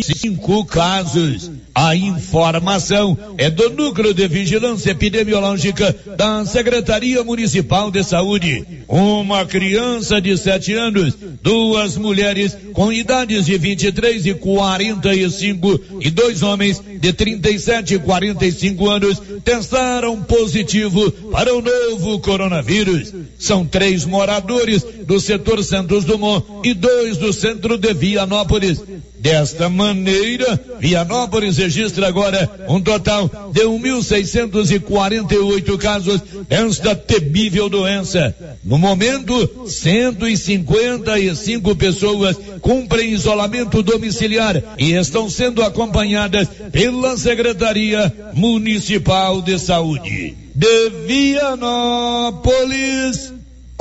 cinco casos. A informação é do Núcleo de Vigilância Epidemiológica da Secretaria Municipal de Saúde. Uma criança de sete anos, duas mulheres com idades de 23 e 45 e dois homens de 37 e 45 anos testaram positivo para o novo coronavírus. São três moradores do setor Santos Dumont e dois do centro de Vianópolis. Desta maneira, Vianópolis registra agora um total de 1.648 casos desta temível doença. No momento, 155 pessoas cumprem isolamento domiciliar e estão sendo acompanhadas pela Secretaria Municipal de Saúde. De Vianópolis,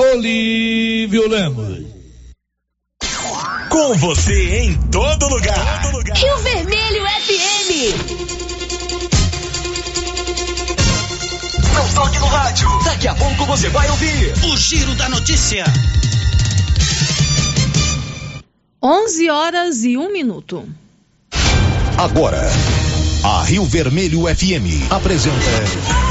Olívio Lemos. Com você em todo lugar. Todo lugar. Rio Vermelho FM. Não toque no rádio. Daqui a pouco você vai ouvir o Giro da Notícia. 11 horas e um minuto. Agora, a Rio Vermelho FM apresenta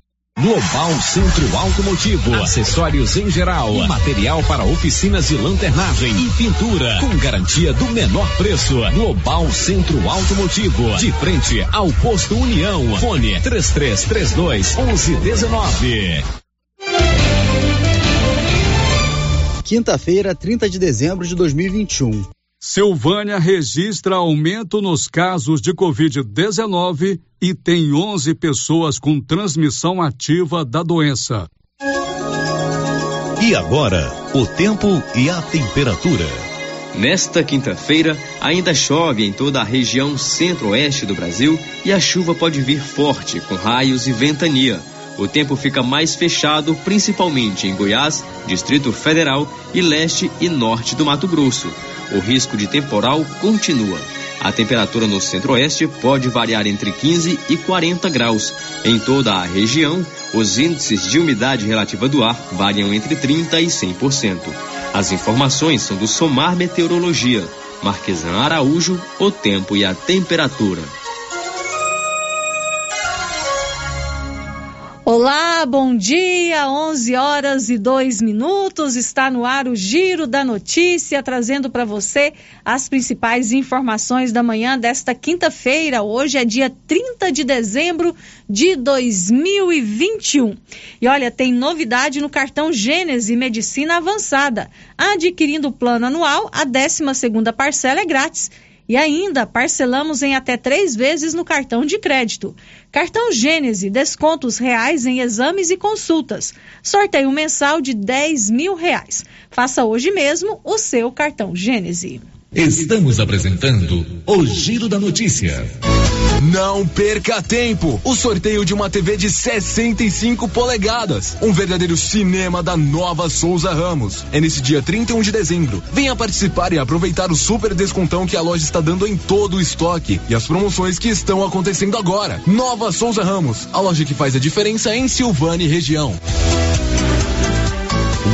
Global Centro Automotivo, acessórios em geral, material para oficinas de lanternagem e pintura, com garantia do menor preço. Global Centro Automotivo, de frente ao posto União. Fone 3332 1119. Quinta-feira, 30 de dezembro de 2021. Silvânia registra aumento nos casos de Covid-19 e tem 11 pessoas com transmissão ativa da doença. E agora, o tempo e a temperatura. Nesta quinta-feira, ainda chove em toda a região centro-oeste do Brasil e a chuva pode vir forte, com raios e ventania. O tempo fica mais fechado, principalmente em Goiás, Distrito Federal e leste e norte do Mato Grosso o risco de temporal continua. A temperatura no centro-oeste pode variar entre 15 e 40 graus. Em toda a região, os índices de umidade relativa do ar variam entre 30 e 100%. As informações são do Somar Meteorologia. Marquesan Araújo, o tempo e a temperatura. Olá, bom dia, 11 horas e 2 minutos. Está no ar o Giro da Notícia, trazendo para você as principais informações da manhã desta quinta-feira. Hoje é dia 30 de dezembro de 2021. E olha, tem novidade no cartão Gênese Medicina Avançada. Adquirindo o plano anual, a 12 parcela é grátis e ainda parcelamos em até três vezes no cartão de crédito. Cartão Gênese, descontos reais em exames e consultas. Sorteio mensal de 10 mil reais. Faça hoje mesmo o seu cartão Gênese. Estamos apresentando o Giro da Notícia. Não perca tempo! O sorteio de uma TV de 65 polegadas. Um verdadeiro cinema da nova Souza Ramos. É nesse dia 31 de dezembro. Venha participar e aproveitar o super descontão que a loja está dando em todo o estoque e as promoções que estão acontecendo agora. Nova Souza Ramos, a loja que faz a diferença em Silvânia e região.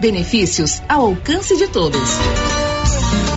Benefícios ao alcance de todos.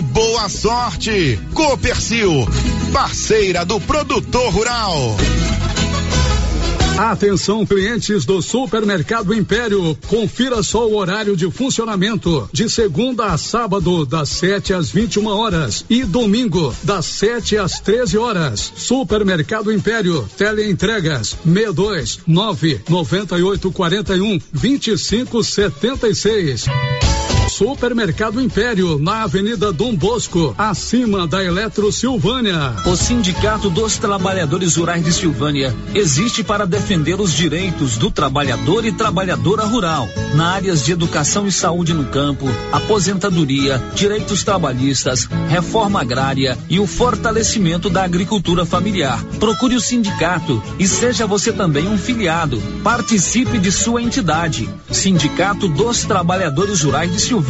boa sorte. Copercil, parceira do produtor rural. Atenção clientes do Supermercado Império, confira só o horário de funcionamento de segunda a sábado das 7 às 21 horas e domingo das 7 às 13 horas. Supermercado Império, teleentregas 62 9 98 41 25 76. Supermercado Império, na Avenida Dom Bosco, acima da Eletro Silvânia. O Sindicato dos Trabalhadores Rurais de Silvânia existe para defender os direitos do trabalhador e trabalhadora rural, na áreas de educação e saúde no campo, aposentadoria, direitos trabalhistas, reforma agrária e o fortalecimento da agricultura familiar. Procure o sindicato e seja você também um filiado. Participe de sua entidade. Sindicato dos Trabalhadores Rurais de Silvânia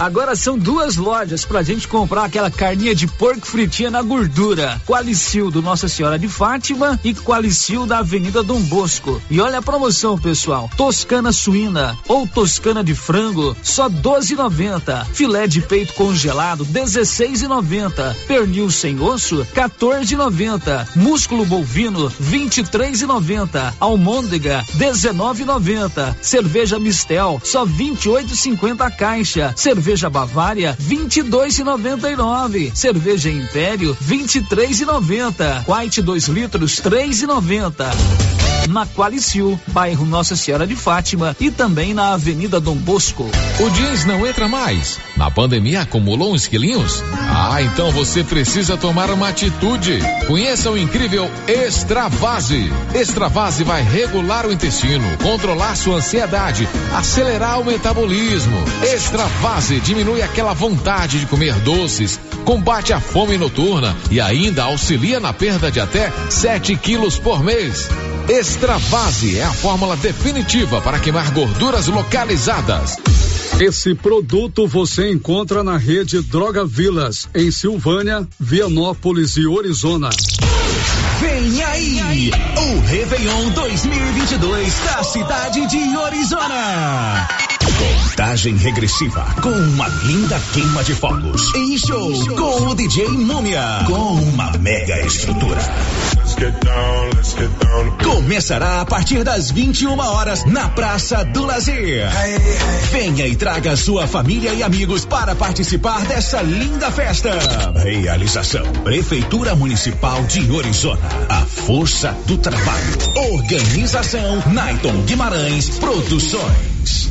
Agora são duas lojas pra gente comprar aquela carninha de porco fritinha na gordura. Qualicil do Nossa Senhora de Fátima e Qualicil da Avenida Dom Bosco. E olha a promoção, pessoal. Toscana suína ou toscana de frango, só 12,90. Filé de peito congelado, 16,90. Pernil sem osso, 14,90. Músculo bovino, 23,90. Almôndega, 19,90. Cerveja Mistel, só 28,50 a caixa. Cerveja Cerveja Bavária, 22,99. Cerveja Império, 23,90. White 2 litros, 3,90 na Qualicil, bairro Nossa Senhora de Fátima e também na Avenida Dom Bosco. O jeans não entra mais. Na pandemia acumulou uns quilinhos? Ah, então você precisa tomar uma atitude. Conheça o incrível Extravase. Extravase vai regular o intestino, controlar sua ansiedade, acelerar o metabolismo. Extravase diminui aquela vontade de comer doces, combate a fome noturna e ainda auxilia na perda de até 7 quilos por mês. Extravase é a fórmula definitiva para queimar gorduras localizadas. Esse produto você encontra na rede Droga Vilas, em Silvânia, Vianópolis e Orizona. Vem aí, o Réveillon 2022 da cidade de Orizona. Contagem regressiva com uma linda queima de fogos. Em show com o DJ Múmia. Com uma mega estrutura. Começará a partir das 21 horas na Praça do Lazer. Venha e traga sua família e amigos para participar dessa linda festa. Realização: Prefeitura Municipal de Orizona. A força do trabalho. Organização: Naiton Guimarães Produções.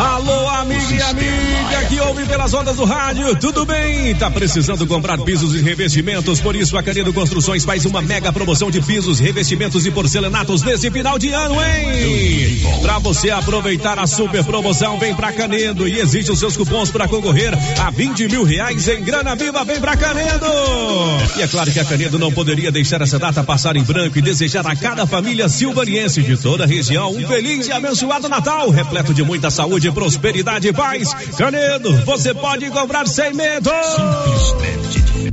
Alô, amiga e amiga que ouve pelas ondas do rádio, tudo bem? Tá precisando comprar pisos e revestimentos? Por isso a Canedo Construções faz uma mega promoção de pisos, revestimentos e porcelanatos nesse final de ano, hein? Pra você aproveitar a super promoção, vem pra Canedo e exige os seus cupons para concorrer a 20 mil reais em grana viva, vem pra Canedo! E é claro que a Canedo não poderia deixar essa data passar em branco e desejar a cada família silvaniense de toda a região um feliz e abençoado Natal, repleto de muita saúde prosperidade e paz. Canedo, você pode comprar sem medo.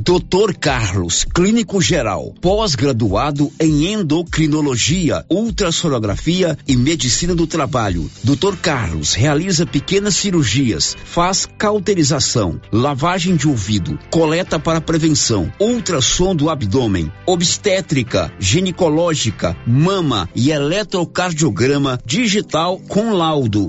Doutor Carlos, clínico geral, pós-graduado em endocrinologia, ultrassonografia e medicina do trabalho. Doutor Carlos realiza pequenas cirurgias, faz cauterização, lavagem de ouvido, coleta para prevenção, ultrassom do abdômen, obstétrica, ginecológica, mama e eletrocardiograma digital com laudo.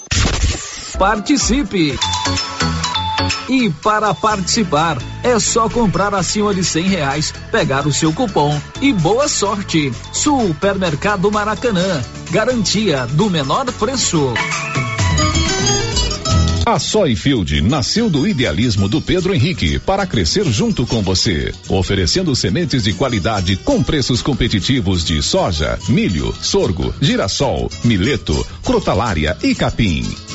Participe! E para participar, é só comprar acima de cem reais, pegar o seu cupom e boa sorte. Supermercado Maracanã, garantia do menor preço. A Soyfield nasceu do idealismo do Pedro Henrique para crescer junto com você, oferecendo sementes de qualidade com preços competitivos de soja, milho, sorgo, girassol, mileto, crotalária e capim.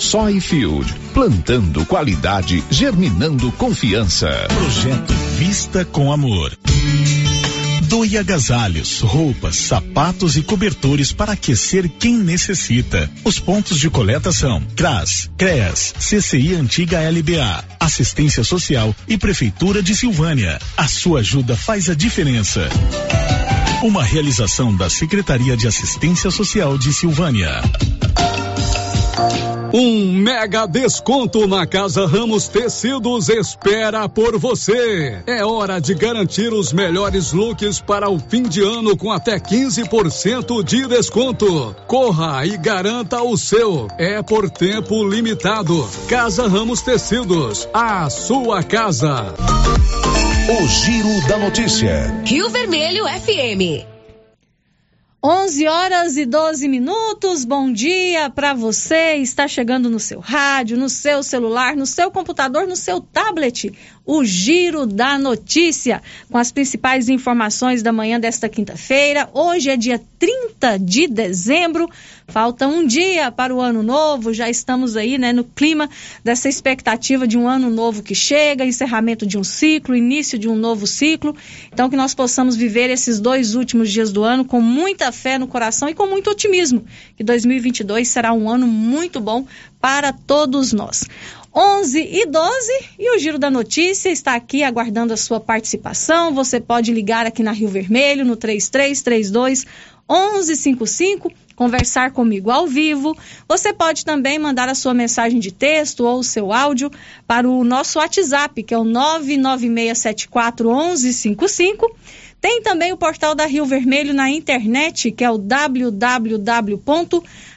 Soyfield, plantando qualidade, germinando confiança. Projeto Vista com Amor. Doe agasalhos, roupas, sapatos e cobertores para aquecer quem necessita. Os pontos de coleta são CRAS, CREAS, CCI Antiga LBA, Assistência Social e Prefeitura de Silvânia. A sua ajuda faz a diferença. Uma realização da Secretaria de Assistência Social de Silvânia. Um mega desconto na Casa Ramos Tecidos espera por você. É hora de garantir os melhores looks para o fim de ano com até 15% de desconto. Corra e garanta o seu. É por tempo limitado. Casa Ramos Tecidos, a sua casa. O Giro da Notícia. Rio Vermelho FM. 11 horas e 12 minutos. Bom dia para você. Está chegando no seu rádio, no seu celular, no seu computador, no seu tablet. O Giro da Notícia, com as principais informações da manhã desta quinta-feira. Hoje é dia 30 de dezembro. Falta um dia para o ano novo. Já estamos aí, né, no clima dessa expectativa de um ano novo que chega, encerramento de um ciclo, início de um novo ciclo. Então, que nós possamos viver esses dois últimos dias do ano com muita fé no coração e com muito otimismo. Que 2022 será um ano muito bom para todos nós. 11 e 12 e o Giro da Notícia está aqui aguardando a sua participação. Você pode ligar aqui na Rio Vermelho no 3332 1155, conversar comigo ao vivo. Você pode também mandar a sua mensagem de texto ou o seu áudio para o nosso WhatsApp, que é o 99674 1155. Tem também o portal da Rio Vermelho na internet, que é o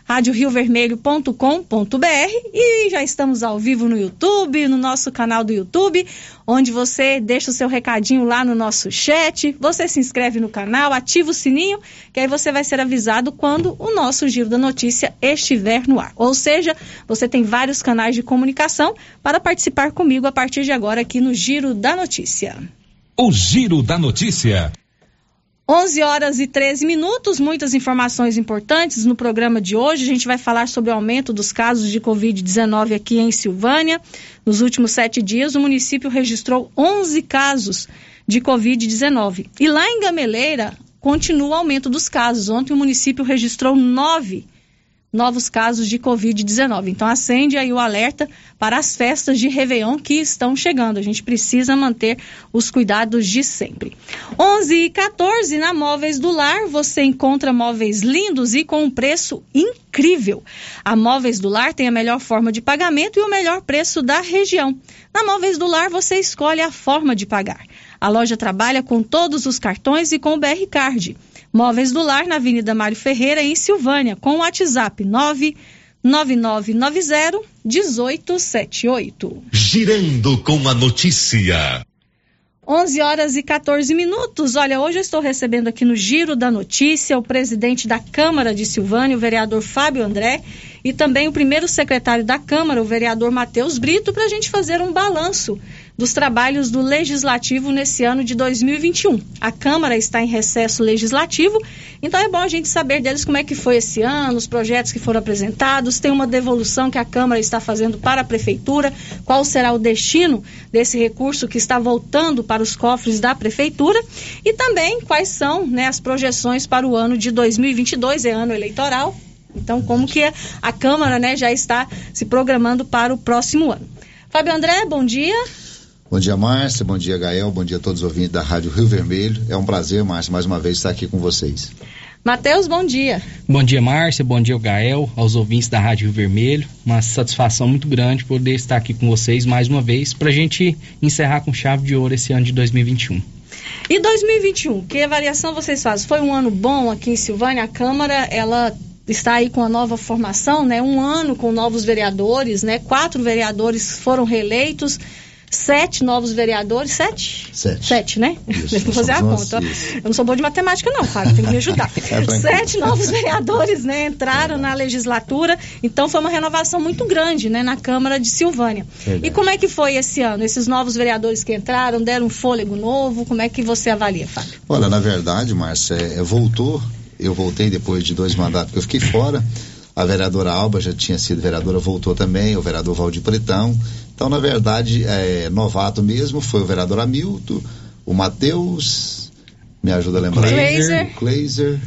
www.radioriovermelho.com.br e já estamos ao vivo no YouTube, no nosso canal do YouTube, onde você deixa o seu recadinho lá no nosso chat, você se inscreve no canal, ativa o sininho, que aí você vai ser avisado quando o nosso Giro da Notícia estiver no ar. Ou seja, você tem vários canais de comunicação para participar comigo a partir de agora aqui no Giro da Notícia. O Giro da Notícia. 11 horas e 13 minutos, muitas informações importantes no programa de hoje. A gente vai falar sobre o aumento dos casos de Covid-19 aqui em Silvânia. Nos últimos sete dias, o município registrou 11 casos de Covid-19. E lá em Gameleira, continua o aumento dos casos. Ontem, o município registrou nove novos casos de Covid-19. Então, acende aí o alerta para as festas de Réveillon que estão chegando. A gente precisa manter os cuidados de sempre. 11 e 14, na Móveis do Lar, você encontra móveis lindos e com um preço incrível. A Móveis do Lar tem a melhor forma de pagamento e o melhor preço da região. Na Móveis do Lar, você escolhe a forma de pagar. A loja trabalha com todos os cartões e com o BR Card. Móveis do Lar, na Avenida Mário Ferreira, em Silvânia, com o WhatsApp 9990 1878. Girando com a notícia. 11 horas e 14 minutos. Olha, hoje eu estou recebendo aqui no Giro da Notícia o presidente da Câmara de Silvânia, o vereador Fábio André, e também o primeiro secretário da Câmara, o vereador Matheus Brito, para a gente fazer um balanço dos trabalhos do Legislativo nesse ano de 2021. A Câmara está em recesso legislativo, então é bom a gente saber deles como é que foi esse ano, os projetos que foram apresentados, tem uma devolução que a Câmara está fazendo para a Prefeitura, qual será o destino desse recurso que está voltando para os cofres da Prefeitura e também quais são né, as projeções para o ano de 2022, é ano eleitoral, então, como que a Câmara né, já está se programando para o próximo ano. Fábio André, bom dia. Bom dia, Márcia. Bom dia, Gael. Bom dia a todos os ouvintes da Rádio Rio Vermelho. É um prazer, Márcia, mais uma vez estar aqui com vocês. Matheus, bom dia. Bom dia, Márcia. Bom dia, Gael, aos ouvintes da Rádio Rio Vermelho. Uma satisfação muito grande poder estar aqui com vocês mais uma vez para a gente encerrar com chave de ouro esse ano de 2021. E 2021, que avaliação vocês fazem? Foi um ano bom aqui em Silvânia? A Câmara, ela está aí com a nova formação, né? Um ano com novos vereadores, né? Quatro vereadores foram reeleitos sete novos vereadores, sete? Sete. Sete, né? Isso, eu fazer a conta. Eu não sou boa de matemática, não, Fábio, tem que me ajudar. é sete novos vereadores, né, entraram na legislatura, então foi uma renovação muito grande, né, na Câmara de Silvânia. Verdade. E como é que foi esse ano? Esses novos vereadores que entraram, deram um fôlego novo, como é que você avalia, Fábio? Olha, na verdade, Márcia, é, voltou, eu voltei depois de dois mandatos que eu fiquei fora, a vereadora Alba já tinha sido vereadora, voltou também, o vereador Valdir Pretão. Então, na verdade, é, novato mesmo foi o vereador Hamilton, o Matheus, me ajuda a lembrar. Kleiser. O Kleiser.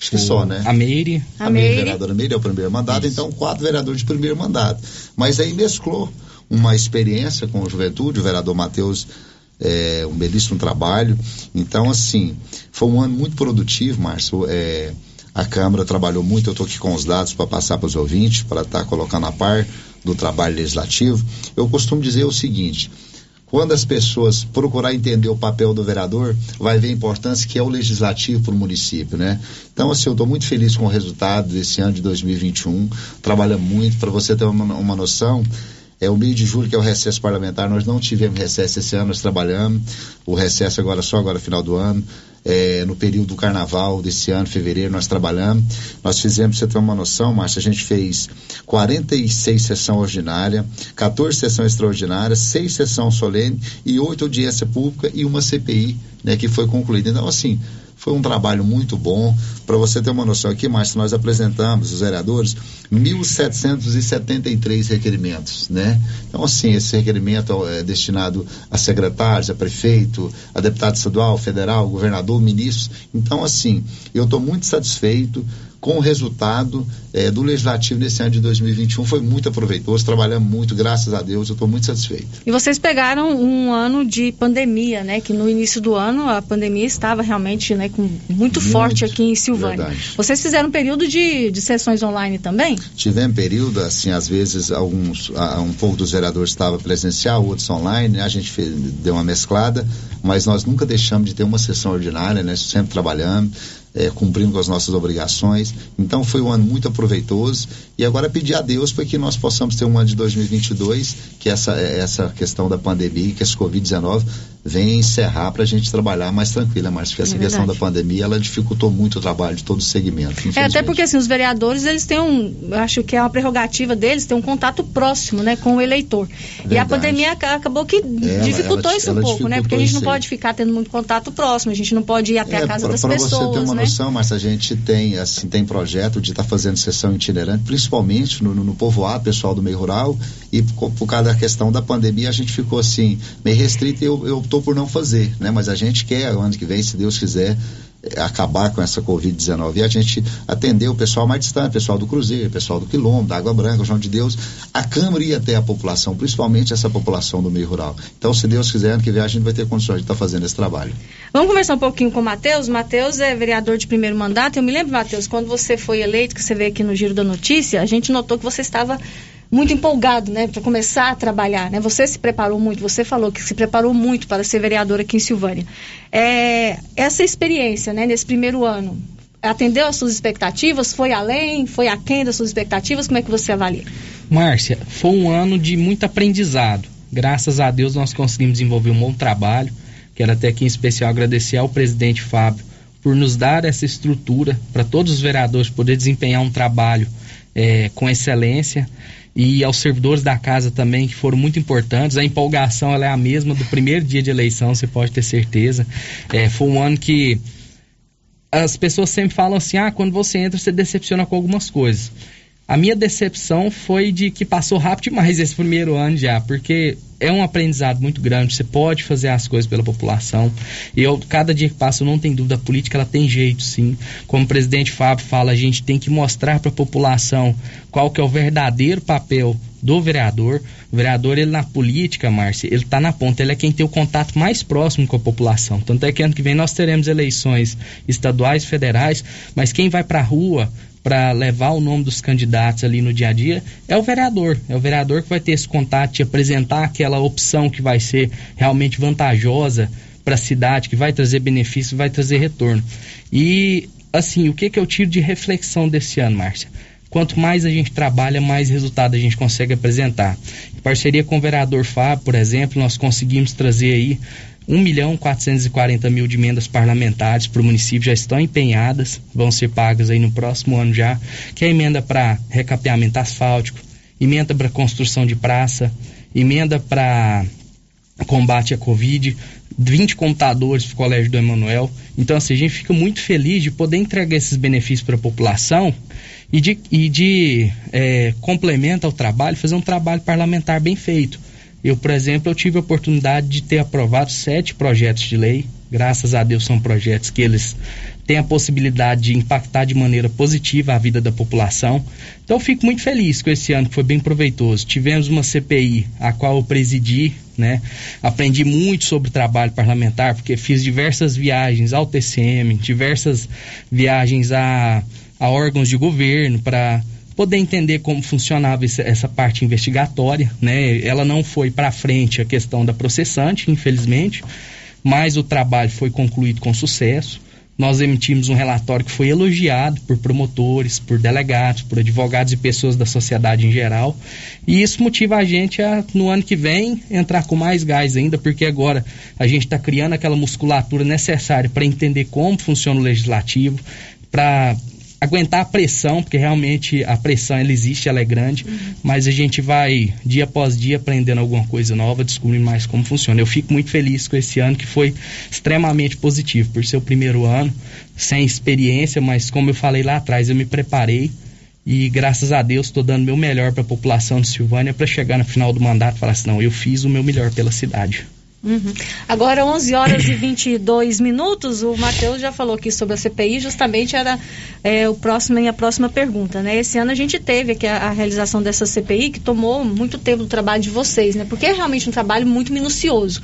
Acho que só, né? A Meire. A, a Meire. vereadora Meire é o primeiro mandato, Isso. então quatro vereadores de primeiro mandato. Mas aí mesclou uma experiência com a juventude, o vereador Matheus é, um belíssimo trabalho. Então, assim, foi um ano muito produtivo, Márcio. É, a Câmara trabalhou muito, eu estou aqui com os dados para passar para os ouvintes, para estar tá colocando a par do trabalho legislativo. Eu costumo dizer o seguinte: quando as pessoas procurar entender o papel do vereador, vai ver a importância que é o legislativo para o município, né? Então, assim, eu estou muito feliz com o resultado desse ano de 2021. Trabalha muito, para você ter uma, uma noção. É o mês de julho que é o recesso parlamentar. Nós não tivemos recesso esse ano, nós trabalhamos. O recesso agora só agora final do ano é, no período do carnaval desse ano, fevereiro, nós trabalhamos. Nós fizemos, você ter uma noção, Márcia, a gente fez 46 sessão ordinária, 14 sessão extraordinária, 6 sessão solene e 8 audiência pública e uma CPI, né, que foi concluída. Então, assim, foi um trabalho muito bom. Para você ter uma noção aqui, Márcio, nós apresentamos, os vereadores, 1.773 requerimentos, né? Então, assim, esse requerimento é destinado a secretários, a prefeito, a deputado estadual, federal, governador, ministros. Então, assim, eu estou muito satisfeito com o resultado é, do Legislativo nesse ano de 2021. Foi muito aproveitoso, trabalhamos muito, graças a Deus, eu estou muito satisfeito. E vocês pegaram um ano de pandemia, né? Que no início do ano a pandemia estava realmente né, com, muito, muito forte aqui em Silvânia. Verdade. Vocês fizeram um período de, de sessões online também? Tivemos período, assim, às vezes alguns, um pouco dos vereadores estava presencial, outros online, a gente fez, deu uma mesclada, mas nós nunca deixamos de ter uma sessão ordinária, né? Sempre trabalhando é, cumprindo com as nossas obrigações. Então foi um ano muito aproveitoso e agora pedir a Deus para que nós possamos ter um ano de 2022 que essa essa questão da pandemia, que esse Covid-19 venha encerrar para a gente trabalhar mais tranquila, mas porque essa é questão da pandemia ela dificultou muito o trabalho de todo o segmento. É até porque assim os vereadores eles têm um, acho que é uma prerrogativa deles ter um contato próximo, né, com o eleitor. Verdade. E a pandemia acabou que é, dificultou ela, isso um pouco, né, porque a gente não pode ficar tendo muito contato próximo, a gente não pode ir até é, a casa pra, das pra pessoas. Para você ter uma né? noção, mas a gente tem assim tem projeto de estar tá fazendo sessão itinerante, principalmente no, no, no povoado, pessoal do meio rural e por, por causa da questão da pandemia a gente ficou assim meio restrito. E eu, eu optou por não fazer, né? Mas a gente quer, ano que vem, se Deus quiser, acabar com essa Covid-19 e a gente atender o pessoal mais distante, pessoal do Cruzeiro, pessoal do Quilombo, da Água Branca, João de Deus, a Câmara ia até a população, principalmente essa população do meio rural. Então, se Deus quiser, ano que vem a gente vai ter condições de estar tá fazendo esse trabalho. Vamos conversar um pouquinho com o Matheus. Matheus é vereador de primeiro mandato. Eu me lembro, Matheus, quando você foi eleito, que você veio aqui no Giro da Notícia, a gente notou que você estava muito empolgado, né, para começar a trabalhar, né? Você se preparou muito, você falou que se preparou muito para ser vereador aqui em Silvânia. É, essa experiência, né, nesse primeiro ano, atendeu às suas expectativas? Foi além? Foi aquém das suas expectativas? Como é que você avalia? Márcia, foi um ano de muito aprendizado. Graças a Deus nós conseguimos desenvolver um bom trabalho. Quero até aqui em especial agradecer ao presidente Fábio por nos dar essa estrutura para todos os vereadores poder desempenhar um trabalho é, com excelência e aos servidores da casa também que foram muito importantes. A empolgação ela é a mesma do primeiro dia de eleição, você pode ter certeza. É, foi um ano que as pessoas sempre falam assim: ah, quando você entra você decepciona com algumas coisas. A minha decepção foi de que passou rápido demais esse primeiro ano já, porque é um aprendizado muito grande, você pode fazer as coisas pela população. E eu, cada dia que passa, eu não tenho dúvida, a política ela tem jeito sim. Como o presidente Fábio fala, a gente tem que mostrar para a população qual que é o verdadeiro papel do vereador. O vereador, ele na política, Márcia, ele está na ponta, ele é quem tem o contato mais próximo com a população. Tanto é que ano que vem nós teremos eleições estaduais, federais, mas quem vai para a rua para levar o nome dos candidatos ali no dia a dia é o vereador. É o vereador que vai ter esse contato, te apresentar aquela opção que vai ser realmente vantajosa para a cidade, que vai trazer benefício, vai trazer retorno. E assim, o que que eu tiro de reflexão desse ano, Márcia? Quanto mais a gente trabalha, mais resultado a gente consegue apresentar. Em parceria com o vereador Fábio, por exemplo, nós conseguimos trazer aí 1 milhão 440 mil de emendas parlamentares para o município já estão empenhadas, vão ser pagas aí no próximo ano já, que é emenda para recapeamento asfáltico, emenda para construção de praça, emenda para combate à Covid, 20 computadores para o Colégio do Emanuel. Então, assim, a gente fica muito feliz de poder entregar esses benefícios para a população e de, e de é, complemento ao trabalho, fazer um trabalho parlamentar bem feito. Eu, por exemplo, eu tive a oportunidade de ter aprovado sete projetos de lei. Graças a Deus são projetos que eles têm a possibilidade de impactar de maneira positiva a vida da população. Então fico muito feliz com esse ano que foi bem proveitoso. Tivemos uma CPI a qual eu presidi, né? Aprendi muito sobre o trabalho parlamentar porque fiz diversas viagens ao TCM, diversas viagens a, a órgãos de governo para poder entender como funcionava essa parte investigatória, né? Ela não foi para frente a questão da processante, infelizmente, mas o trabalho foi concluído com sucesso. Nós emitimos um relatório que foi elogiado por promotores, por delegados, por advogados e pessoas da sociedade em geral. E isso motiva a gente a, no ano que vem, entrar com mais gás ainda, porque agora a gente está criando aquela musculatura necessária para entender como funciona o legislativo, para aguentar a pressão, porque realmente a pressão ela existe, ela é grande, uhum. mas a gente vai dia após dia aprendendo alguma coisa nova, descobrindo mais como funciona. Eu fico muito feliz com esse ano que foi extremamente positivo, por ser o primeiro ano, sem experiência, mas como eu falei lá atrás, eu me preparei e graças a Deus estou dando meu melhor para a população de Silvânia para chegar no final do mandato e falar assim, não, eu fiz o meu melhor pela cidade. Uhum. Agora, 11 horas e 22 minutos, o Matheus já falou aqui sobre a CPI, justamente era é, o próximo, a próxima pergunta, né? Esse ano a gente teve aqui a, a, realização dessa CPI, que tomou muito tempo do trabalho de vocês, né? Porque é realmente um trabalho muito minucioso.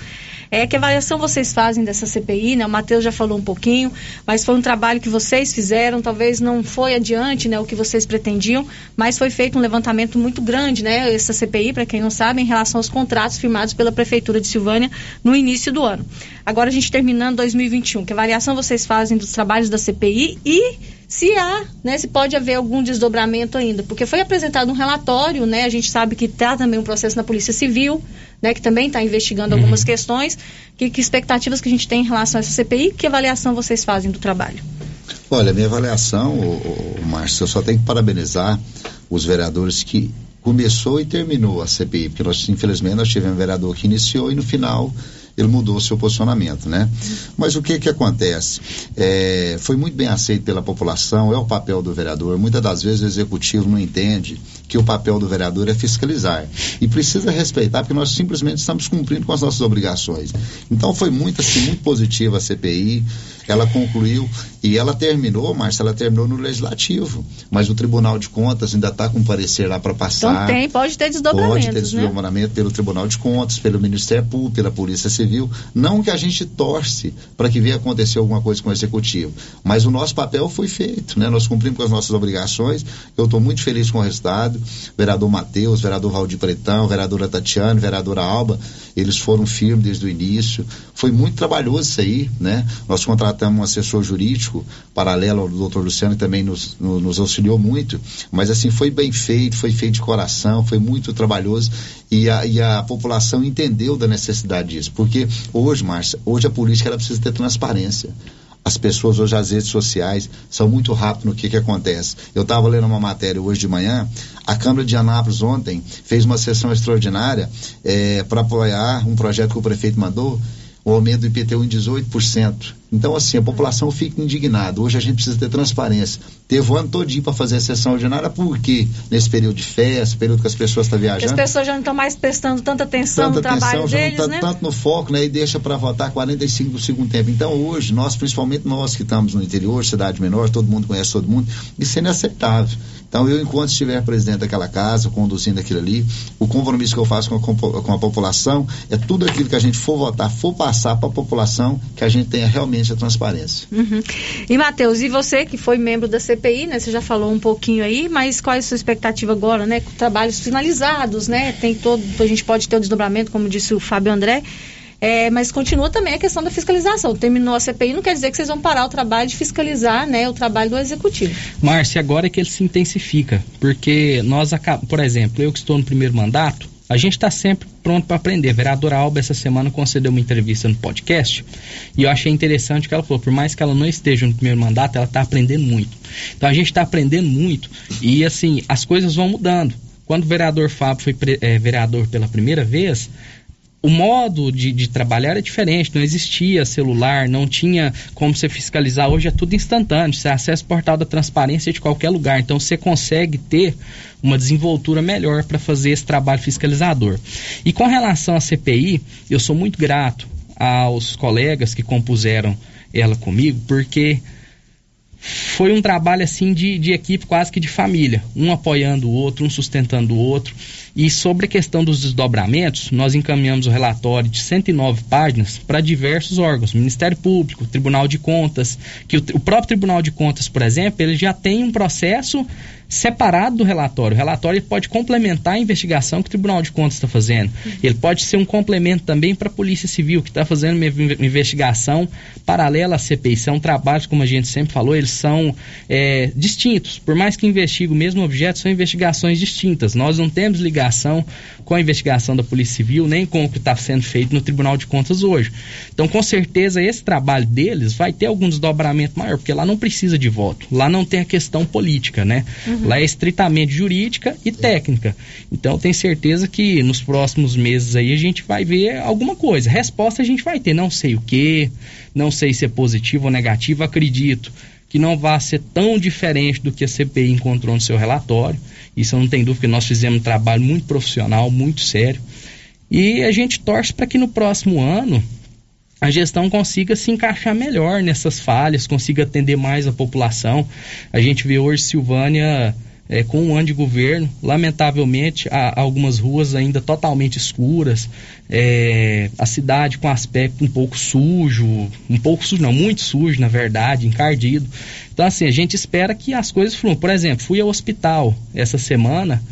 É, que avaliação vocês fazem dessa CPI, né? O Matheus já falou um pouquinho, mas foi um trabalho que vocês fizeram, talvez não foi adiante, né, o que vocês pretendiam, mas foi feito um levantamento muito grande, né, essa CPI, para quem não sabe, em relação aos contratos firmados pela Prefeitura de Silvânia no início do ano. Agora a gente terminando 2021, que avaliação vocês fazem dos trabalhos da CPI e se há, né, se pode haver algum desdobramento ainda, porque foi apresentado um relatório, né, a gente sabe que está também um processo na Polícia Civil, né, que também está investigando uhum. algumas questões, que, que expectativas que a gente tem em relação a essa CPI, que avaliação vocês fazem do trabalho? Olha, minha avaliação, o, o Márcio, eu só tenho que parabenizar os vereadores que começou e terminou a CPI, porque nós, infelizmente, nós tivemos um vereador que iniciou e no final ele mudou seu posicionamento, né? Mas o que que acontece? É, foi muito bem aceito pela população, é o papel do vereador. Muitas das vezes o executivo não entende que o papel do vereador é fiscalizar e precisa respeitar, porque nós simplesmente estamos cumprindo com as nossas obrigações. Então foi muito assim, muito positiva a CPI, ela concluiu e ela terminou, Márcia, ela terminou no legislativo, mas o Tribunal de Contas ainda está com parecer lá para passar. Então tem, pode ter desdobramento. Pode ter né? desdobramento né? pelo Tribunal de Contas, pelo Ministério Público, pela Polícia Civil Civil. Não que a gente torce para que venha acontecer alguma coisa com o Executivo, mas o nosso papel foi feito, né? Nós cumprimos com as nossas obrigações. Eu estou muito feliz com o resultado. Vereador Matheus, vereador Valdir Pretão, vereadora Tatiana, vereadora Alba, eles foram firmes desde o início. Foi muito trabalhoso isso aí, né? Nós contratamos um assessor jurídico paralelo ao doutor Luciano, que também nos, nos auxiliou muito, mas assim, foi bem feito, foi feito de coração, foi muito trabalhoso. E a, e a população entendeu da necessidade disso, porque hoje, Márcia, hoje a política ela precisa ter transparência. As pessoas hoje as redes sociais são muito rápidas no que, que acontece. Eu estava lendo uma matéria hoje de manhã, a Câmara de Anápolis ontem fez uma sessão extraordinária é, para apoiar um projeto que o prefeito mandou, o aumento do IPTU em 18%. Então, assim, a população fica indignada. Hoje a gente precisa ter transparência. Teve o ano todinho para fazer a sessão ordinária, por quê? Nesse período de festa, período que as pessoas estão viajando. Porque as pessoas já não estão mais prestando tanta atenção tanta no atenção, trabalho já deles, não tá né? tanto no foco, né? E deixa para votar 45 do segundo tempo. Então, hoje, nós, principalmente nós que estamos no interior, cidade menor, todo mundo conhece todo mundo, isso é inaceitável. Então, eu, enquanto estiver presidente daquela casa, conduzindo aquilo ali, o compromisso que eu faço com a, com a população é tudo aquilo que a gente for votar, for passar para a população, que a gente tenha realmente a transparência. Uhum. E, Matheus, e você que foi membro da CPI, né? Você já falou um pouquinho aí, mas qual é a sua expectativa agora, né? Com trabalhos finalizados, né? Tem todo, a gente pode ter o desdobramento, como disse o Fábio André. É, mas continua também a questão da fiscalização. Terminou a CPI, não quer dizer que vocês vão parar o trabalho de fiscalizar né, o trabalho do executivo. Márcia, agora é que ele se intensifica, porque nós, por exemplo, eu que estou no primeiro mandato, a gente está sempre pronto para aprender. A vereadora Alba, essa semana, concedeu uma entrevista no podcast e eu achei interessante que ela falou: por mais que ela não esteja no primeiro mandato, ela está aprendendo muito. Então a gente está aprendendo muito e, assim, as coisas vão mudando. Quando o vereador Fábio foi é, vereador pela primeira vez, o modo de, de, trabalhar é diferente, não existia celular, não tinha como você fiscalizar. Hoje é tudo instantâneo, você acessa o portal da transparência de qualquer lugar, então você consegue ter uma desenvoltura melhor para fazer esse trabalho fiscalizador. E com relação à CPI, eu sou muito grato aos colegas que compuseram ela comigo, porque foi um trabalho assim de, de equipe quase que de família, um apoiando o outro, um sustentando o outro. E sobre a questão dos desdobramentos, nós encaminhamos o relatório de 109 páginas para diversos órgãos, Ministério Público, Tribunal de Contas, que o, o próprio Tribunal de Contas, por exemplo, ele já tem um processo separado do relatório. O relatório pode complementar a investigação que o Tribunal de Contas está fazendo. Ele pode ser um complemento também para a Polícia Civil, que está fazendo uma investigação paralela à CPI. São trabalhos, como a gente sempre falou, eles são é, distintos. Por mais que investigue o mesmo objeto, são investigações distintas. Nós não temos ligação com a investigação da Polícia Civil, nem com o que está sendo feito no Tribunal de Contas hoje. Então, com certeza, esse trabalho deles vai ter algum desdobramento maior, porque lá não precisa de voto. Lá não tem a questão política, né? Uhum. Lá é estritamente jurídica e técnica. Então, tenho certeza que nos próximos meses aí a gente vai ver alguma coisa. Resposta a gente vai ter, não sei o que, não sei se é positivo ou negativo, acredito que não vai ser tão diferente do que a CPI encontrou no seu relatório. Isso não tem dúvida que nós fizemos um trabalho muito profissional, muito sério. E a gente torce para que no próximo ano a gestão consiga se encaixar melhor nessas falhas, consiga atender mais a população. A gente vê hoje Silvânia é, com um ano de governo, lamentavelmente, há algumas ruas ainda totalmente escuras, é, a cidade com aspecto um pouco sujo, um pouco sujo, não, muito sujo, na verdade, encardido. Então, assim, a gente espera que as coisas fluam. Por exemplo, fui ao hospital essa semana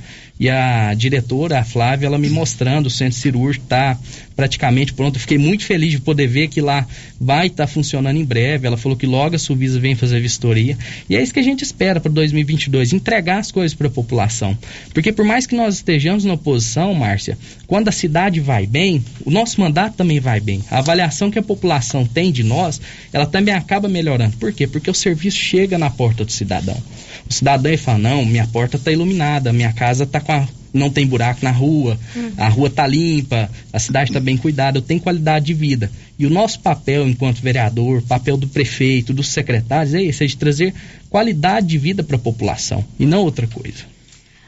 e a diretora, a Flávia, ela me mostrando o centro cirúrgico está praticamente pronto. Eu fiquei muito feliz de poder ver que lá vai estar tá funcionando em breve. Ela falou que logo a Suvisa vem fazer vistoria. E é isso que a gente espera para 2022, entregar as coisas para a população. Porque por mais que nós estejamos na oposição, Márcia, quando a cidade vai bem, o nosso mandato também vai bem. A avaliação que a população tem de nós, ela também acaba melhorando. Por quê? Porque o serviço chega na porta do cidadão. O cidadão fala: não, minha porta está iluminada, minha casa está com a não tem buraco na rua, uhum. a rua está limpa, a cidade está bem cuidada, eu tenho qualidade de vida. E o nosso papel enquanto vereador, papel do prefeito, dos secretários, é esse, é de trazer qualidade de vida para a população e não outra coisa.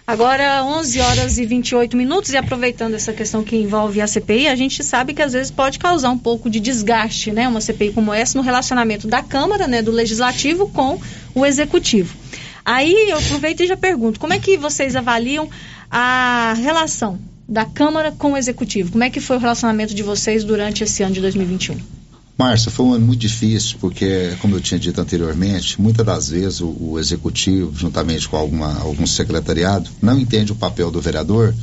Agora, 11 horas e 28 minutos, e aproveitando essa questão que envolve a CPI, a gente sabe que às vezes pode causar um pouco de desgaste, né? Uma CPI como essa, no relacionamento da Câmara, né, do Legislativo com o Executivo. Aí eu aproveito e já pergunto, como é que vocês avaliam a relação da Câmara com o Executivo. Como é que foi o relacionamento de vocês durante esse ano de 2021? Márcia, foi um ano muito difícil, porque, como eu tinha dito anteriormente, muitas das vezes o, o executivo, juntamente com alguma, algum secretariado, não entende o papel do vereador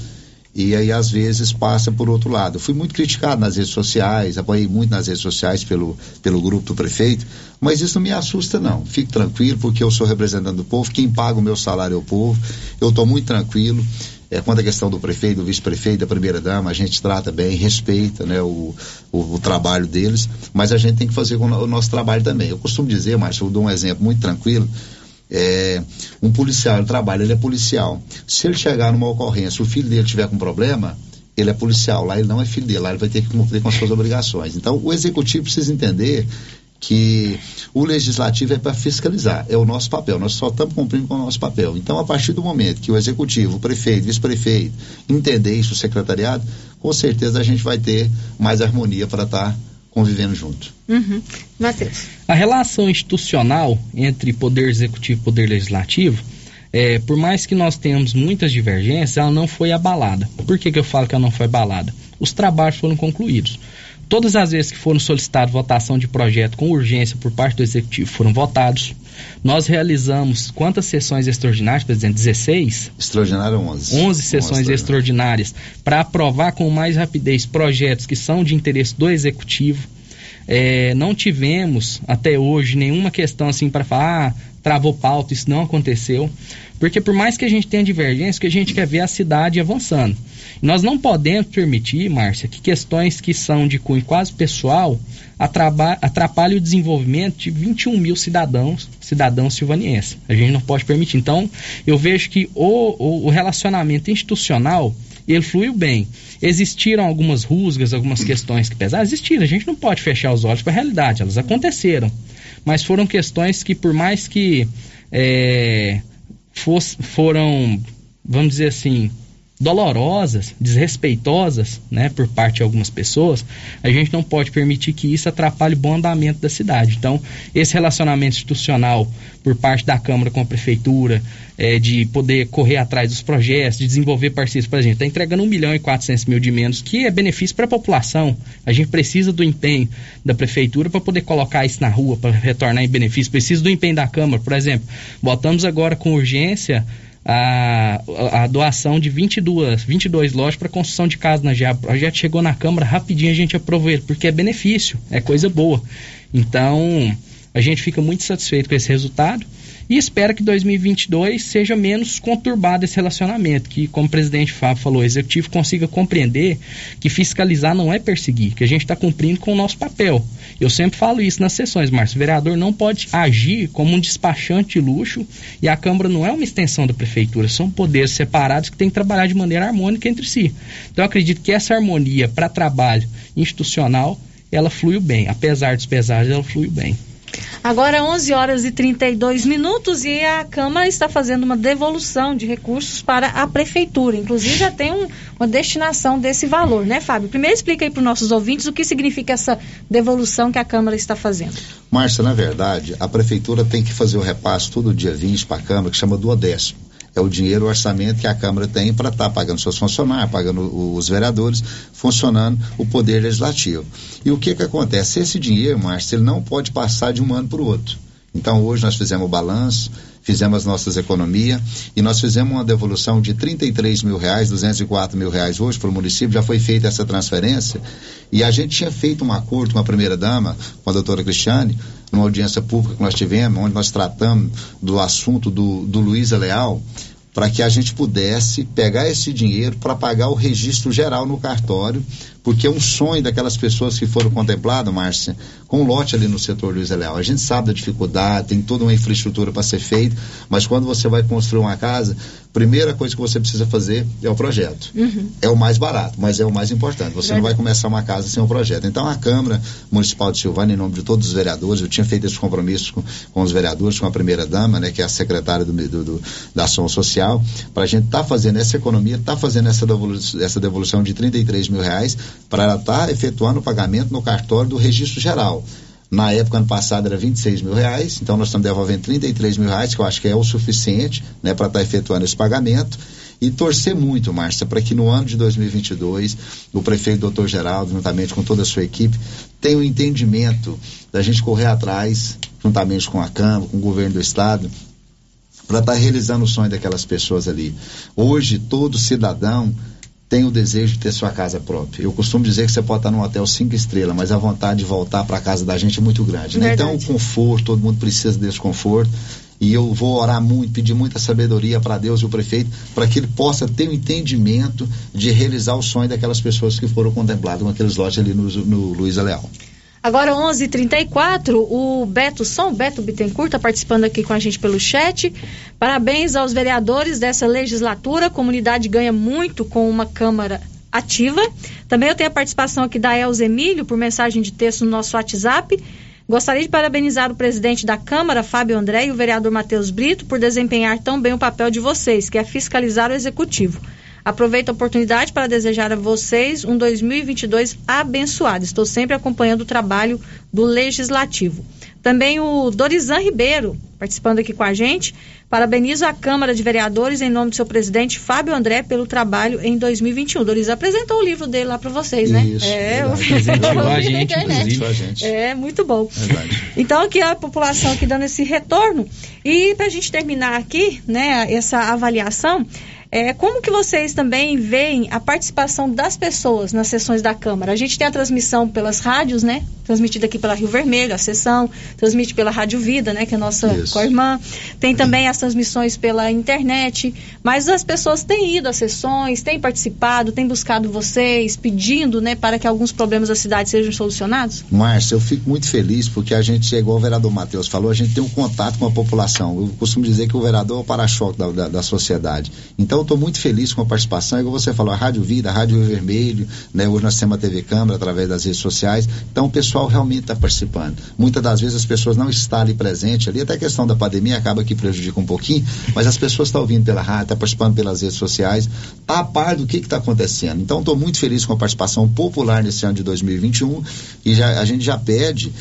e aí às vezes passa por outro lado. Fui muito criticado nas redes sociais, apoiei muito nas redes sociais pelo, pelo grupo do prefeito, mas isso não me assusta não. Fique tranquilo, porque eu sou representante do povo, quem paga o meu salário é o povo, eu estou muito tranquilo. É, quanto à questão do prefeito, do vice-prefeito, da primeira-dama, a gente trata bem, respeita né, o, o, o, trabalho deles, mas a gente tem que fazer o nosso trabalho também. Eu costumo dizer, Márcio, eu dou um exemplo muito tranquilo, é, um policial, ele trabalha, ele é policial. Se ele chegar numa ocorrência, o filho dele tiver com problema, ele é policial, lá ele não é filho dele, lá ele vai ter que cumprir com as suas obrigações. Então, o executivo precisa entender que o legislativo é para fiscalizar, é o nosso papel, nós só estamos cumprindo com o nosso papel. Então, a partir do momento que o executivo, o prefeito, vice-prefeito entender isso, o secretariado, com certeza a gente vai ter mais harmonia para estar tá convivendo junto. Uhum. Matheus. A relação institucional entre poder executivo e poder legislativo, é, por mais que nós tenhamos muitas divergências, ela não foi abalada. Por que, que eu falo que ela não foi abalada? Os trabalhos foram concluídos. Todas as vezes que foram solicitadas votação de projeto com urgência por parte do Executivo foram votados. Nós realizamos quantas sessões extraordinárias, presidente? 16? Extraordinário 11. 11 sessões 11 extraordinárias para aprovar com mais rapidez projetos que são de interesse do Executivo. É, não tivemos até hoje nenhuma questão assim para falar, ah, travou pauta, isso não aconteceu. Porque por mais que a gente tenha divergência, o que a gente quer ver é a cidade avançando. Nós não podemos permitir, Márcia, que questões que são de cunho quase pessoal atrapalhem o desenvolvimento de 21 mil cidadãos, cidadãos silvanienses. A gente não pode permitir. Então, eu vejo que o, o relacionamento institucional ele fluiu bem. Existiram algumas rusgas, algumas questões que pesaram? Existiram. A gente não pode fechar os olhos para a realidade, elas aconteceram. Mas foram questões que, por mais que é, fosse, foram, vamos dizer assim, dolorosas, desrespeitosas, né, por parte de algumas pessoas, a gente não pode permitir que isso atrapalhe o bom andamento da cidade. Então, esse relacionamento institucional por parte da Câmara com a Prefeitura, é, de poder correr atrás dos projetos, de desenvolver parcerias para a gente, está entregando 1 milhão e 400 mil de menos, que é benefício para a população. A gente precisa do empenho da Prefeitura para poder colocar isso na rua, para retornar em benefício. Precisa do empenho da Câmara, por exemplo. Botamos agora com urgência a, a doação de 22, 22 lojas para construção de casa na GEA. O projeto chegou na Câmara rapidinho, a gente aprovou porque é benefício, é coisa boa. Então, a gente fica muito satisfeito com esse resultado e espera que 2022 seja menos conturbado esse relacionamento, que, como o presidente Fábio falou, o executivo consiga compreender que fiscalizar não é perseguir, que a gente está cumprindo com o nosso papel. Eu sempre falo isso nas sessões, Márcio. O vereador não pode agir como um despachante de luxo e a Câmara não é uma extensão da Prefeitura, são poderes separados que têm que trabalhar de maneira harmônica entre si. Então, eu acredito que essa harmonia para trabalho institucional ela fluiu bem, apesar dos pesares, ela fluiu bem. Agora 11 horas e 32 minutos e a Câmara está fazendo uma devolução de recursos para a Prefeitura. Inclusive já tem um, uma destinação desse valor, né, Fábio? Primeiro explica aí para os nossos ouvintes o que significa essa devolução que a Câmara está fazendo. Márcia, na verdade, a Prefeitura tem que fazer o repasse todo dia 20 para a Câmara, que chama do décimo é o dinheiro, o orçamento que a Câmara tem para estar tá pagando seus funcionários, pagando os vereadores, funcionando o poder legislativo. E o que que acontece? Esse dinheiro, Márcio, ele não pode passar de um ano para o outro. Então hoje nós fizemos o balanço, fizemos as nossas economias e nós fizemos uma devolução de 33 mil reais, 204 mil reais hoje para o município, já foi feita essa transferência e a gente tinha feito um acordo com a primeira dama, com a doutora Cristiane, numa audiência pública que nós tivemos, onde nós tratamos do assunto do, do Luísa Leal, para que a gente pudesse pegar esse dinheiro para pagar o registro geral no cartório, porque é um sonho daquelas pessoas que foram contempladas, Márcia, com lote ali no setor Luiz Leal. A gente sabe da dificuldade, tem toda uma infraestrutura para ser feita, mas quando você vai construir uma casa, primeira coisa que você precisa fazer é o projeto. Uhum. É o mais barato, mas é o mais importante. Você não vai começar uma casa sem um projeto. Então a Câmara Municipal de Silvânia, em nome de todos os vereadores, eu tinha feito esse compromisso com, com os vereadores, com a primeira dama, né, que é a secretária do, do, do da Ação Social, para a gente estar tá fazendo essa economia, estar tá fazendo essa devolução, essa devolução de 33 mil reais para ela estar tá efetuando o pagamento no cartório do registro geral. Na época, ano passado, era 26 mil reais, então nós estamos devolvendo 33 mil reais, que eu acho que é o suficiente né, para estar tá efetuando esse pagamento. E torcer muito, Márcia, para que no ano de 2022 o prefeito doutor Geraldo, juntamente com toda a sua equipe, tenha o um entendimento da gente correr atrás, juntamente com a Câmara, com o governo do Estado, para estar tá realizando o sonho daquelas pessoas ali. Hoje, todo cidadão tem o desejo de ter sua casa própria. Eu costumo dizer que você pode estar num hotel cinco estrelas, mas a vontade de voltar para a casa da gente é muito grande. Né? Então, o conforto, todo mundo precisa desse conforto. E eu vou orar muito, pedir muita sabedoria para Deus e o prefeito, para que ele possa ter o um entendimento de realizar o sonho daquelas pessoas que foram contempladas com aqueles lotes ali no, no Luiz Leal. Agora 11:34, o Beto Som, Beto Bittencourt está participando aqui com a gente pelo chat. Parabéns aos vereadores dessa legislatura. A comunidade ganha muito com uma Câmara ativa. Também eu tenho a participação aqui da Elza Emílio por mensagem de texto no nosso WhatsApp. Gostaria de parabenizar o presidente da Câmara, Fábio André, e o vereador Matheus Brito por desempenhar tão bem o papel de vocês, que é fiscalizar o executivo. Aproveito a oportunidade para desejar a vocês um 2022 abençoado. Estou sempre acompanhando o trabalho do Legislativo. Também o Dorizan Ribeiro, participando aqui com a gente. Parabenizo a Câmara de Vereadores em nome do seu presidente Fábio André pelo trabalho em 2021. Dorizan apresentou o livro dele lá para vocês, né? Isso, é, eu a gente, gente. É, muito bom. Então aqui a população aqui dando esse retorno. E para a gente terminar aqui, né, essa avaliação, é, como que vocês também veem a participação das pessoas nas sessões da Câmara? A gente tem a transmissão pelas rádios, né? Transmitida aqui pela Rio Vermelho, a sessão, transmite pela Rádio Vida, né? Que é a nossa co-irmã. Tem também as transmissões pela internet. Mas as pessoas têm ido às sessões, têm participado, têm buscado vocês, pedindo, né? Para que alguns problemas da cidade sejam solucionados? Márcia, eu fico muito feliz porque a gente, igual o vereador Matheus falou, a gente tem um contato com a população. Eu costumo dizer que o vereador é o para-choque da, da, da sociedade. Então, então, eu estou muito feliz com a participação. Igual você falou, a Rádio Vida, a Rádio Vermelho, né? Hoje nós temos a TV Câmara através das redes sociais. Então, o pessoal realmente está participando. Muitas das vezes as pessoas não estão ali presentes ali, até a questão da pandemia acaba que prejudica um pouquinho, mas as pessoas estão ouvindo pela rádio, estão participando pelas redes sociais, tá a par do que está acontecendo. Então, estou muito feliz com a participação popular nesse ano de 2021 e já, a gente já pede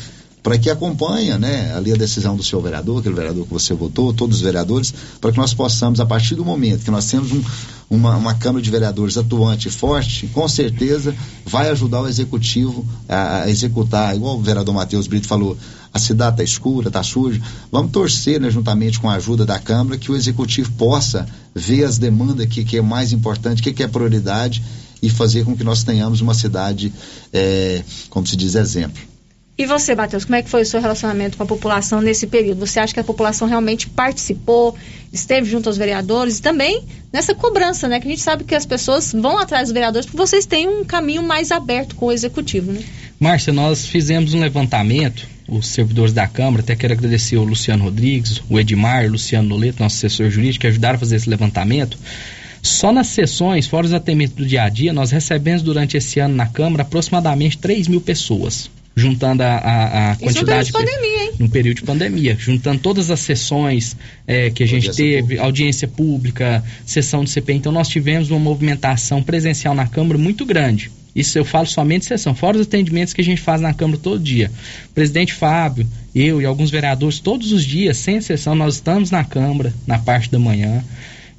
para que acompanhe né, ali a decisão do seu vereador, aquele vereador que você votou, todos os vereadores, para que nós possamos, a partir do momento que nós temos um, uma, uma Câmara de Vereadores atuante e forte, com certeza vai ajudar o Executivo a, a executar, igual o vereador Matheus Brito falou, a cidade está escura, está suja. Vamos torcer, né, juntamente com a ajuda da Câmara, que o Executivo possa ver as demandas que, que é mais importante, que, que é prioridade e fazer com que nós tenhamos uma cidade, é, como se diz, exemplo. E você, Matheus, como é que foi o seu relacionamento com a população nesse período? Você acha que a população realmente participou, esteve junto aos vereadores e também nessa cobrança, né? Que a gente sabe que as pessoas vão atrás dos vereadores porque vocês têm um caminho mais aberto com o executivo, né? Márcia, nós fizemos um levantamento, os servidores da Câmara, até quero agradecer o Luciano Rodrigues, o Edmar, o Luciano Noleto, nosso assessor jurídico, que ajudaram a fazer esse levantamento. Só nas sessões, fora os atendimentos do dia a dia, nós recebemos durante esse ano na Câmara aproximadamente 3 mil pessoas juntando a, a, a quantidade. Isso no período de pandemia, hein? No período de pandemia, juntando todas as sessões é, que a gente audiência teve, pública. audiência pública, sessão de CPI. Então, nós tivemos uma movimentação presencial na Câmara muito grande. Isso eu falo somente sessão, fora os atendimentos que a gente faz na Câmara todo dia. O presidente Fábio, eu e alguns vereadores, todos os dias, sem exceção, nós estamos na Câmara, na parte da manhã.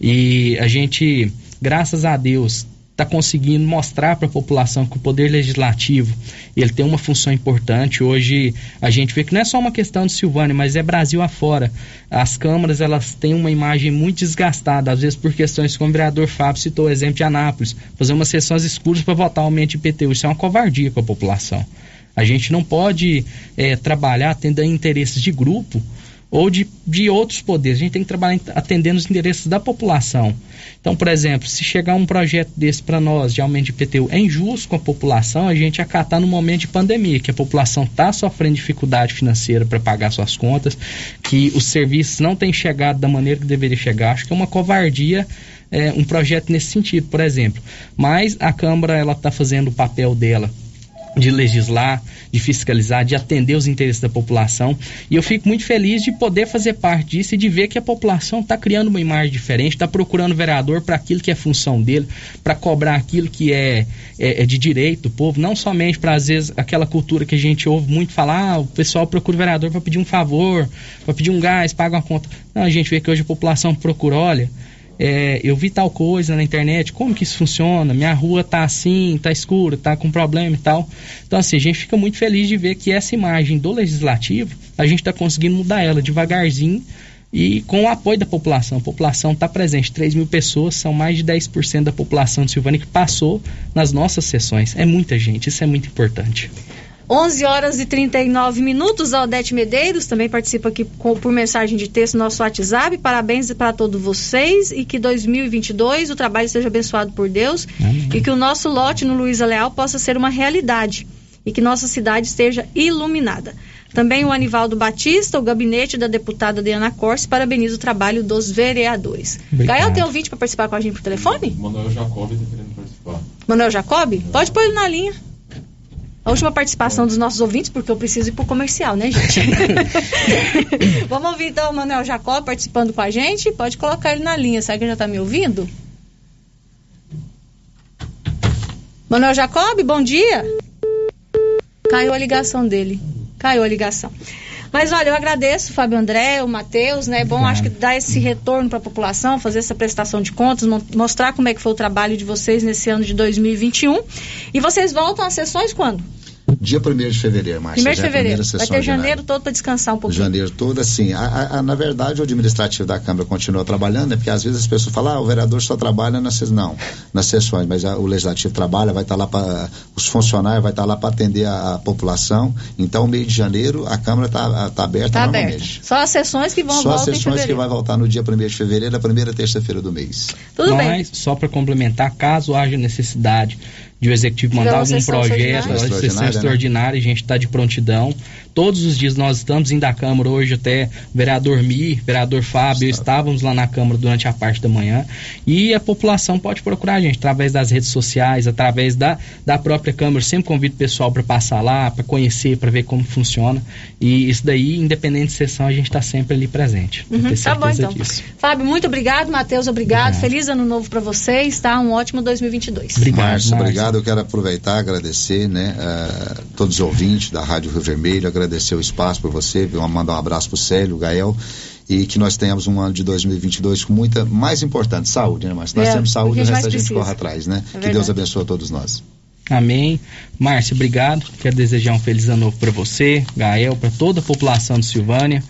E a gente, graças a Deus, está conseguindo mostrar para a população que o poder legislativo ele tem uma função importante. Hoje a gente vê que não é só uma questão de Silvânia, mas é Brasil afora. As câmaras elas têm uma imagem muito desgastada, às vezes por questões como o vereador Fábio citou o exemplo de Anápolis, fazer umas sessões escuras para votar aumento de IPTU. Isso é uma covardia com a população. A gente não pode é, trabalhar tendo interesses de grupo ou de, de outros poderes. A gente tem que trabalhar atendendo os interesses da população. Então, por exemplo, se chegar um projeto desse para nós de aumento de IPTU é injusto com a população, a gente acatar no momento de pandemia, que a população está sofrendo dificuldade financeira para pagar suas contas, que os serviços não têm chegado da maneira que deveria chegar. Acho que é uma covardia é, um projeto nesse sentido, por exemplo. Mas a Câmara ela está fazendo o papel dela de legislar, de fiscalizar, de atender os interesses da população. E eu fico muito feliz de poder fazer parte disso e de ver que a população está criando uma imagem diferente, está procurando vereador para aquilo que é função dele, para cobrar aquilo que é, é, é, de direito do povo, não somente para, às vezes, aquela cultura que a gente ouve muito falar, ah, o pessoal procura o vereador para pedir um favor, para pedir um gás, paga uma conta. Não, a gente vê que hoje a população procura, olha é, eu vi tal coisa na internet, como que isso funciona? Minha rua tá assim, tá escura, tá com problema e tal. Então, assim, a gente fica muito feliz de ver que essa imagem do legislativo, a gente está conseguindo mudar ela devagarzinho e com o apoio da população. A população está presente, 3 mil pessoas, são mais de 10% da população de Silvânia que passou nas nossas sessões. É muita gente, isso é muito importante. 11 horas e 39 minutos. A Odete Medeiros também participa aqui com, por mensagem de texto no nosso WhatsApp. Parabéns para todos vocês e que 2022 o trabalho seja abençoado por Deus Amém. e que o nosso lote no Luiza Leal possa ser uma realidade e que nossa cidade esteja iluminada. Também o Anivaldo Batista, o gabinete da deputada Diana Corse, parabeniza o trabalho dos vereadores. Obrigado. Gael, tem ouvinte para participar com a gente por telefone? Manuel Jacob está querendo participar. Manuel Jacob? Pode pôr ele na linha. A última participação dos nossos ouvintes, porque eu preciso ir pro comercial, né, gente? Vamos ouvir então o Manuel Jacob participando com a gente. Pode colocar ele na linha. Será que ele já está me ouvindo? Manuel Jacob, bom dia. Caiu a ligação dele. Caiu a ligação. Mas olha, eu agradeço o Fábio André, o Matheus, né? É bom, acho que dar esse retorno para a população, fazer essa prestação de contas, mostrar como é que foi o trabalho de vocês nesse ano de 2021. E vocês voltam às sessões quando? Dia 1 de fevereiro, Márcia. 1 de fevereiro. Vai ter janeiro todo para descansar um pouquinho. Janeiro todo, assim. A, a, a, na verdade, o administrativo da Câmara continua trabalhando, né? Porque às vezes as pessoas falam, ah, o vereador só trabalha nas não, nas sessões, mas o legislativo trabalha, vai estar tá lá para. Os funcionários vai estar tá lá para atender a, população. Então, mês de janeiro, a Câmara está tá aberta tá normalmente. Aberta. Só as sessões que vão Só as sessões que vai voltar no dia 1 de fevereiro, a primeira terça-feira do mês. Tudo mas, bem. só para complementar, caso haja necessidade de o executivo mandar algum projeto, uma sessão extraordinária, né? a gente está de prontidão. Todos os dias nós estamos indo à Câmara, hoje até o vereador Mir, vereador Fábio, estávamos lá na Câmara durante a parte da manhã. E a população pode procurar a gente através das redes sociais, através da, da própria Câmara. Eu sempre convido o pessoal para passar lá, para conhecer, para ver como funciona. E isso daí, independente de sessão, a gente está sempre ali presente. Uhum, tá bom então. Disso. Fábio, muito obrigado. Matheus, obrigado. obrigado. Feliz ano novo para vocês, tá? Um ótimo 2022. Obrigado. Márcio, obrigado obrigado. Eu quero aproveitar, agradecer, né, uh, todos os ouvintes da Rádio Rio Vermelho, agradecer o espaço por você, mandar um abraço para o Célio, o Gael, e que nós tenhamos um ano de 2022 com muita, mais importante, saúde, né, Márcio? Nós é, temos saúde, o resto a gente corre atrás, né? É que Deus abençoe a todos nós. Amém. Márcio, obrigado. Quero desejar um feliz ano novo para você, Gael, para toda a população de Silvânia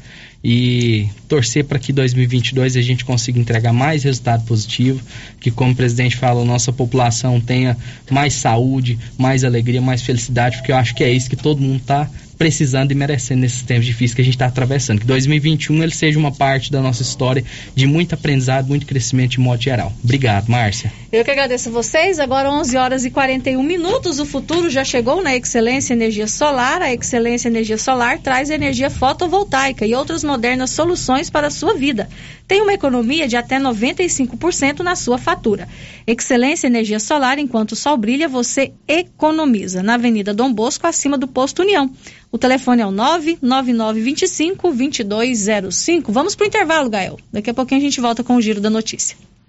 e torcer para que 2022 a gente consiga entregar mais resultado positivo, que como o presidente falou, nossa população tenha mais saúde, mais alegria, mais felicidade, porque eu acho que é isso que todo mundo está precisando e merecendo nesses tempos difíceis que a gente está atravessando. Que 2021 ele seja uma parte da nossa história de muito aprendizado, muito crescimento de modo geral. Obrigado, Márcia. Eu que agradeço a vocês. Agora 11 horas e 41 minutos. O futuro já chegou na Excelência Energia Solar. A Excelência Energia Solar traz energia fotovoltaica e outras modernas soluções para a sua vida. Tem uma economia de até 95% na sua fatura. Excelência Energia Solar, enquanto o sol brilha, você economiza. Na Avenida Dom Bosco, acima do Posto União. O telefone é o 99925-2205. Vamos para o intervalo, Gael. Daqui a pouquinho a gente volta com o Giro da Notícia.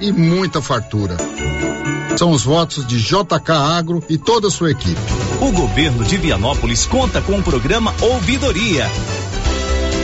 e muita fartura. São os votos de JK Agro e toda a sua equipe. O governo de Vianópolis conta com o programa Ouvidoria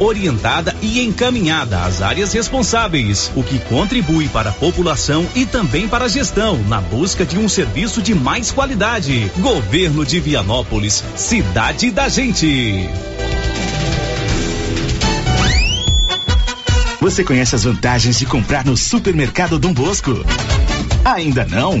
orientada e encaminhada às áreas responsáveis, o que contribui para a população e também para a gestão na busca de um serviço de mais qualidade. Governo de Vianópolis, cidade da gente. Você conhece as vantagens de comprar no supermercado Dom Bosco? Ainda não?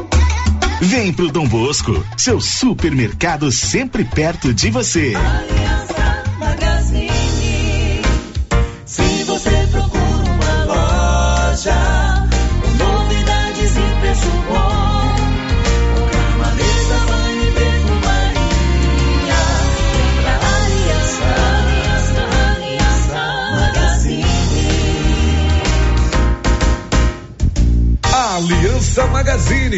Vem pro Dom Bosco, seu supermercado sempre perto de você. Magazine. Se você procura uma loja com novidades e preço bom, cama, mesa, banho e perfumaria, vem pra Aliança, Aliança, Aliança Magazine. Aliança Magazine,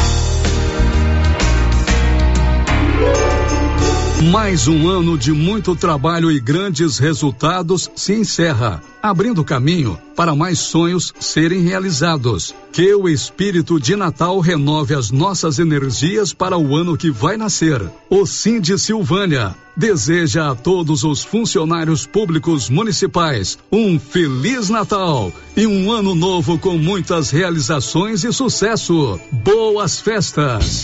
Mais um ano de muito trabalho e grandes resultados se encerra, abrindo caminho para mais sonhos serem realizados. Que o espírito de Natal renove as nossas energias para o ano que vai nascer. O de Silvânia deseja a todos os funcionários públicos municipais um feliz Natal e um ano novo com muitas realizações e sucesso. Boas festas!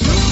Alex.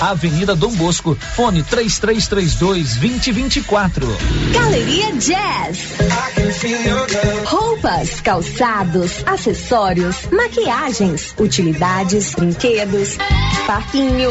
Avenida Dom Bosco, fone 3332 2024. Galeria Jazz. Roupas, calçados, acessórios, maquiagens, utilidades, brinquedos, parquinho.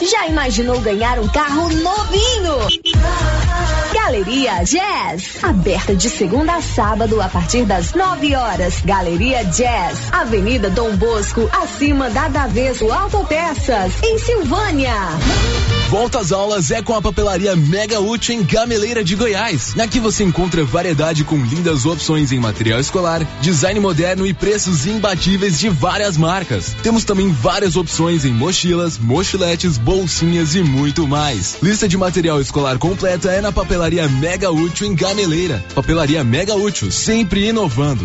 Já imaginou ganhar um carro novinho? Galeria Jazz, aberta de segunda a sábado a partir das 9 horas. Galeria Jazz, Avenida Dom Bosco, acima da Daveso Autopeças, em Silvânia. Volta às aulas é com a papelaria Mega Útil em Gameleira de Goiás. Aqui você encontra variedade com lindas opções em material escolar, design moderno e preços imbatíveis de várias marcas. Temos também várias opções em mochilas, mochiletes, bolsinhas e muito mais. Lista de material escolar completa é na papelaria Mega Útil em Gameleira. Papelaria Mega Útil, sempre inovando.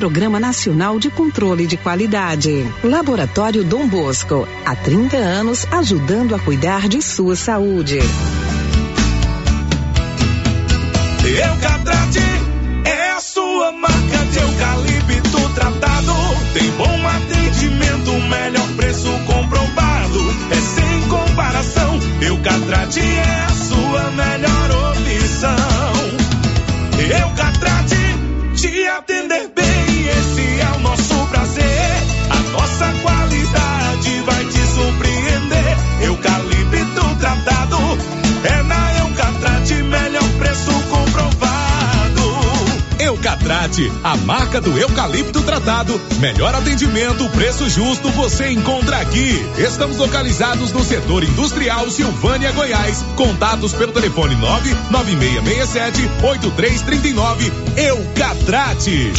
Programa Nacional de Controle de Qualidade. Laboratório Dom Bosco, há 30 anos ajudando a cuidar de sua saúde. Eucatrate é a sua marca de eucalipto tratado. Tem bom atendimento, melhor preço comprovado. É sem comparação. Eucatrate é a sua melhor opção. Eucatrate te atender bem, nossa qualidade vai te surpreender. Eucalipto tratado é na Eucatrate, melhor preço comprovado. Eucatrate, a marca do eucalipto tratado. Melhor atendimento, preço justo, você encontra aqui. Estamos localizados no setor industrial Silvânia, Goiás. Contatos pelo telefone 99667 8339. Eucatrate.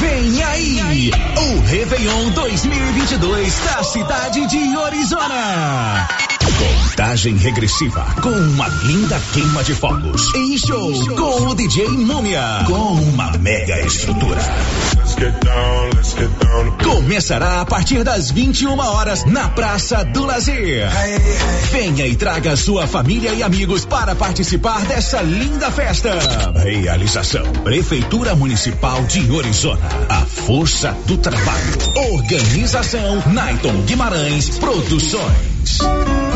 Vem aí, o Réveillon 2022 da cidade de Orizona. Contagem regressiva com uma linda queima de fogos. Em show com o DJ Múmia. Com uma mega estrutura. Começará a partir das 21 horas na Praça do Lazer. Venha e traga sua família e amigos para participar dessa linda festa. Realização: Prefeitura Municipal de Orizona. A força do trabalho. Organização: Naiton Guimarães Produções.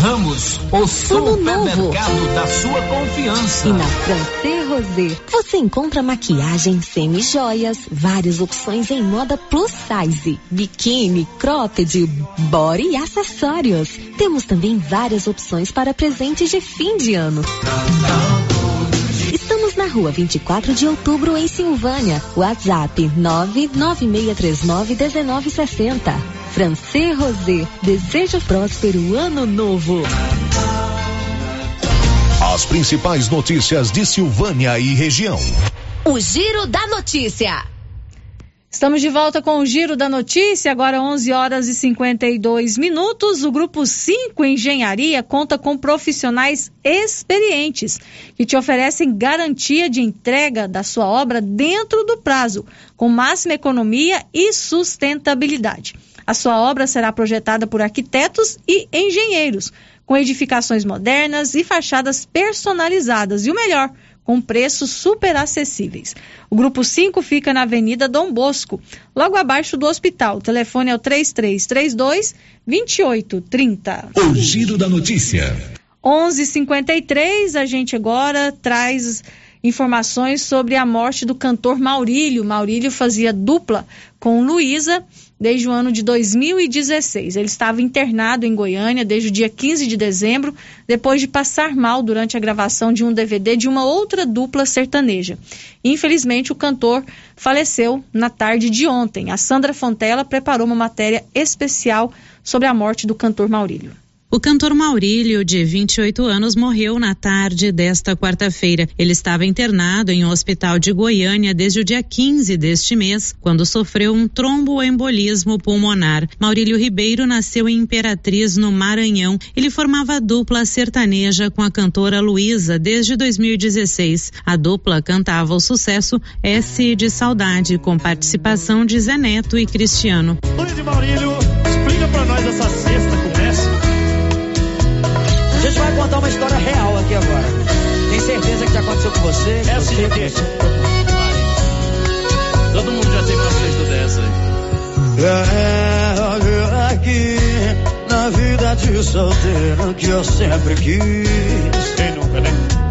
Ramos, o supermercado da sua confiança. E na Francê Rosé, você encontra maquiagem, semi-joias, várias opções em moda plus size, biquíni, cropped, body e acessórios. Temos também várias opções para presentes de fim de ano. Estamos na rua 24 de outubro, em Silvânia. WhatsApp 996391960. Francê Rosé, deseja próspero ano novo. As principais notícias de Silvânia e região. O Giro da Notícia. Estamos de volta com o Giro da Notícia, agora 11 horas e 52 minutos. O Grupo 5 Engenharia conta com profissionais experientes que te oferecem garantia de entrega da sua obra dentro do prazo, com máxima economia e sustentabilidade. A sua obra será projetada por arquitetos e engenheiros, com edificações modernas e fachadas personalizadas. E o melhor, com preços super acessíveis. O grupo 5 fica na Avenida Dom Bosco, logo abaixo do hospital. O telefone é o 3332 2830. O Giro da Notícia. 11:53 a gente agora traz informações sobre a morte do cantor Maurílio. Maurílio fazia dupla com Luísa desde o ano de 2016. Ele estava internado em Goiânia desde o dia 15 de dezembro, depois de passar mal durante a gravação de um DVD de uma outra dupla sertaneja. Infelizmente, o cantor faleceu na tarde de ontem. A Sandra Fontela preparou uma matéria especial sobre a morte do cantor Maurílio. O cantor Maurílio, de 28 anos, morreu na tarde desta quarta-feira. Ele estava internado em um hospital de Goiânia desde o dia 15 deste mês, quando sofreu um tromboembolismo pulmonar. Maurílio Ribeiro nasceu em Imperatriz, no Maranhão. Ele formava dupla sertaneja com a cantora Luísa desde 2016. A dupla cantava o sucesso S de Saudade, com participação de Zé Neto e Cristiano. Luiz e Maurílio, explica pra nós essa contar uma história real aqui agora. Tem certeza que já aconteceu com você? É assim, você, aqui. Todo mundo já teve uma sexta dessa aí. É, olha aqui, na vida de solteiro que eu sempre quis.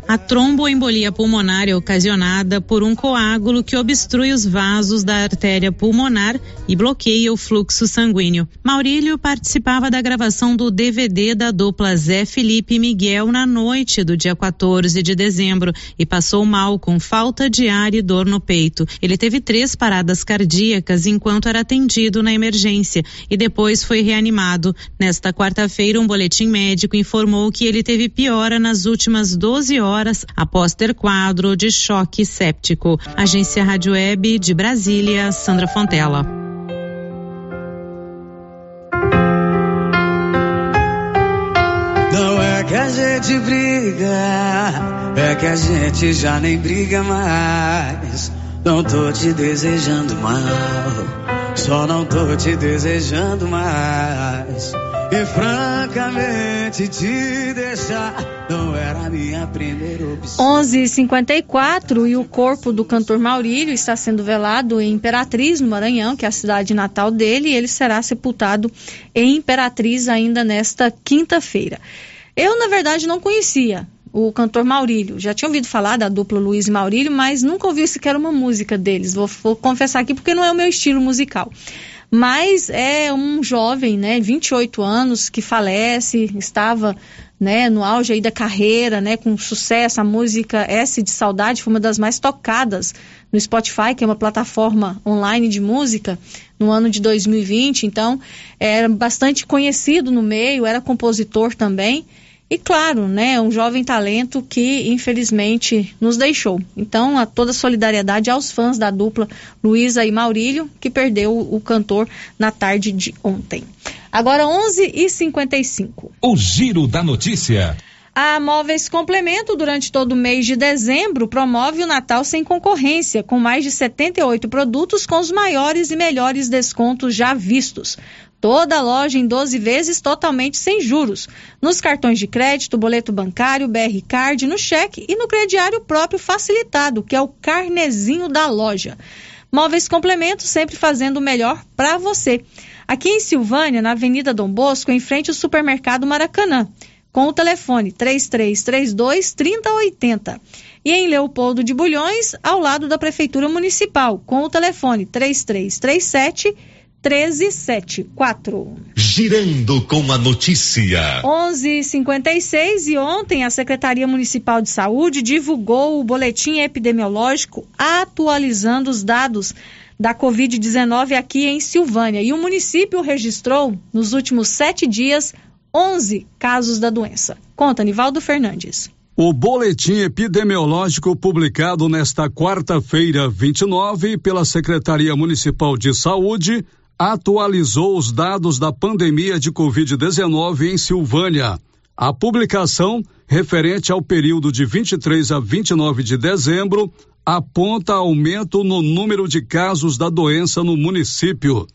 A tromboembolia pulmonar é ocasionada por um coágulo que obstrui os vasos da artéria pulmonar e bloqueia o fluxo sanguíneo. Maurílio participava da gravação do DVD da dupla Zé Felipe e Miguel na noite do dia 14 de dezembro e passou mal com falta de ar e dor no peito. Ele teve três paradas cardíacas enquanto era atendido na emergência e depois foi reanimado. Nesta quarta-feira, um boletim médico informou que ele teve piora nas últimas 12 horas após ter quadro de choque séptico. Agência Rádio Web de Brasília, Sandra Fontela. Não é que a gente briga, é que a gente já nem briga mais. Não tô te desejando mal, só não tô te desejando mais. E francamente te deixar não era minha primeira opção. 11:54 e o corpo do cantor Maurílio está sendo velado em Imperatriz, no Maranhão, que é a cidade natal dele, e ele será sepultado em Imperatriz ainda nesta quinta-feira. Eu, na verdade, não conhecia o cantor Maurílio. Já tinha ouvido falar da dupla Luiz e Maurílio, mas nunca ouvi sequer uma música deles. Vou, vou confessar aqui porque não é o meu estilo musical mas é um jovem, né, 28 anos, que falece, estava né, no auge aí da carreira, né, com sucesso, a música S de Saudade foi uma das mais tocadas no Spotify, que é uma plataforma online de música, no ano de 2020, então era bastante conhecido no meio, era compositor também, e claro, né, um jovem talento que infelizmente nos deixou. Então, a toda solidariedade aos fãs da dupla Luísa e Maurílio, que perdeu o cantor na tarde de ontem. Agora 11h55. O Giro da Notícia. A Móveis Complemento, durante todo o mês de dezembro, promove o Natal sem concorrência, com mais de 78 produtos com os maiores e melhores descontos já vistos. Toda a loja em 12 vezes totalmente sem juros. Nos cartões de crédito, boleto bancário, BR Card, no cheque e no crediário próprio facilitado, que é o carnezinho da loja. Móveis Complemento sempre fazendo o melhor para você. Aqui em Silvânia, na Avenida Dom Bosco, em frente ao supermercado Maracanã, com o telefone 3332 3080. E em Leopoldo de Bulhões, ao lado da Prefeitura Municipal, com o telefone 3337 1374. Girando com a notícia. 11:56 e ontem a Secretaria Municipal de Saúde divulgou o boletim epidemiológico atualizando os dados da Covid-19 aqui em Silvânia. E o município registrou, nos últimos sete dias, 11 casos da doença. Conta, Nivaldo Fernandes. O boletim epidemiológico publicado nesta quarta-feira, 29, pela Secretaria Municipal de Saúde, atualizou os dados da pandemia de Covid-19 em Silvânia. A publicação, referente ao período de 23 a 29 de dezembro, aponta aumento no número de casos da doença no município.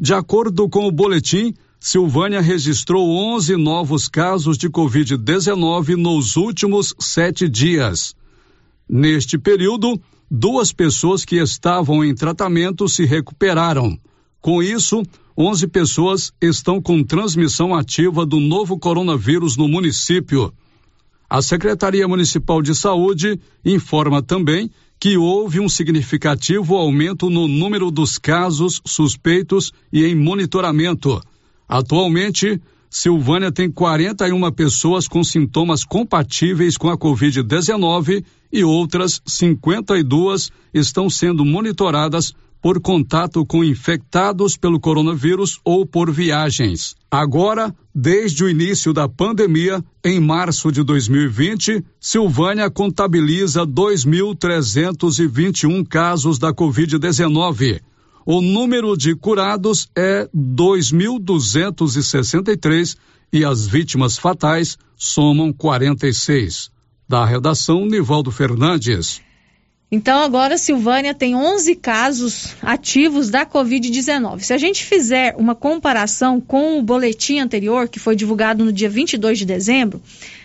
De acordo com o boletim, Silvânia registrou 11 novos casos de Covid-19 nos últimos sete dias. Neste período, duas pessoas que estavam em tratamento se recuperaram. Com isso, 11 pessoas estão com transmissão ativa do novo coronavírus no município. A Secretaria Municipal de Saúde informa também que houve um significativo aumento no número dos casos suspeitos e em monitoramento. Atualmente, Silvânia tem 41 pessoas com sintomas compatíveis com a Covid-19 e outras 52 estão sendo monitoradas por contato com infectados pelo coronavírus ou por viagens. Agora, desde o início da pandemia, em março de 2020, Silvânia contabiliza 2.321 casos da Covid-19. O número de curados é 2.263 e as vítimas fatais somam 46. Da redação, Nivaldo Fernandes. Então, agora Silvânia tem 11 casos ativos da Covid-19. Se a gente fizer uma comparação com o boletim anterior, que foi divulgado no dia 22 de dezembro,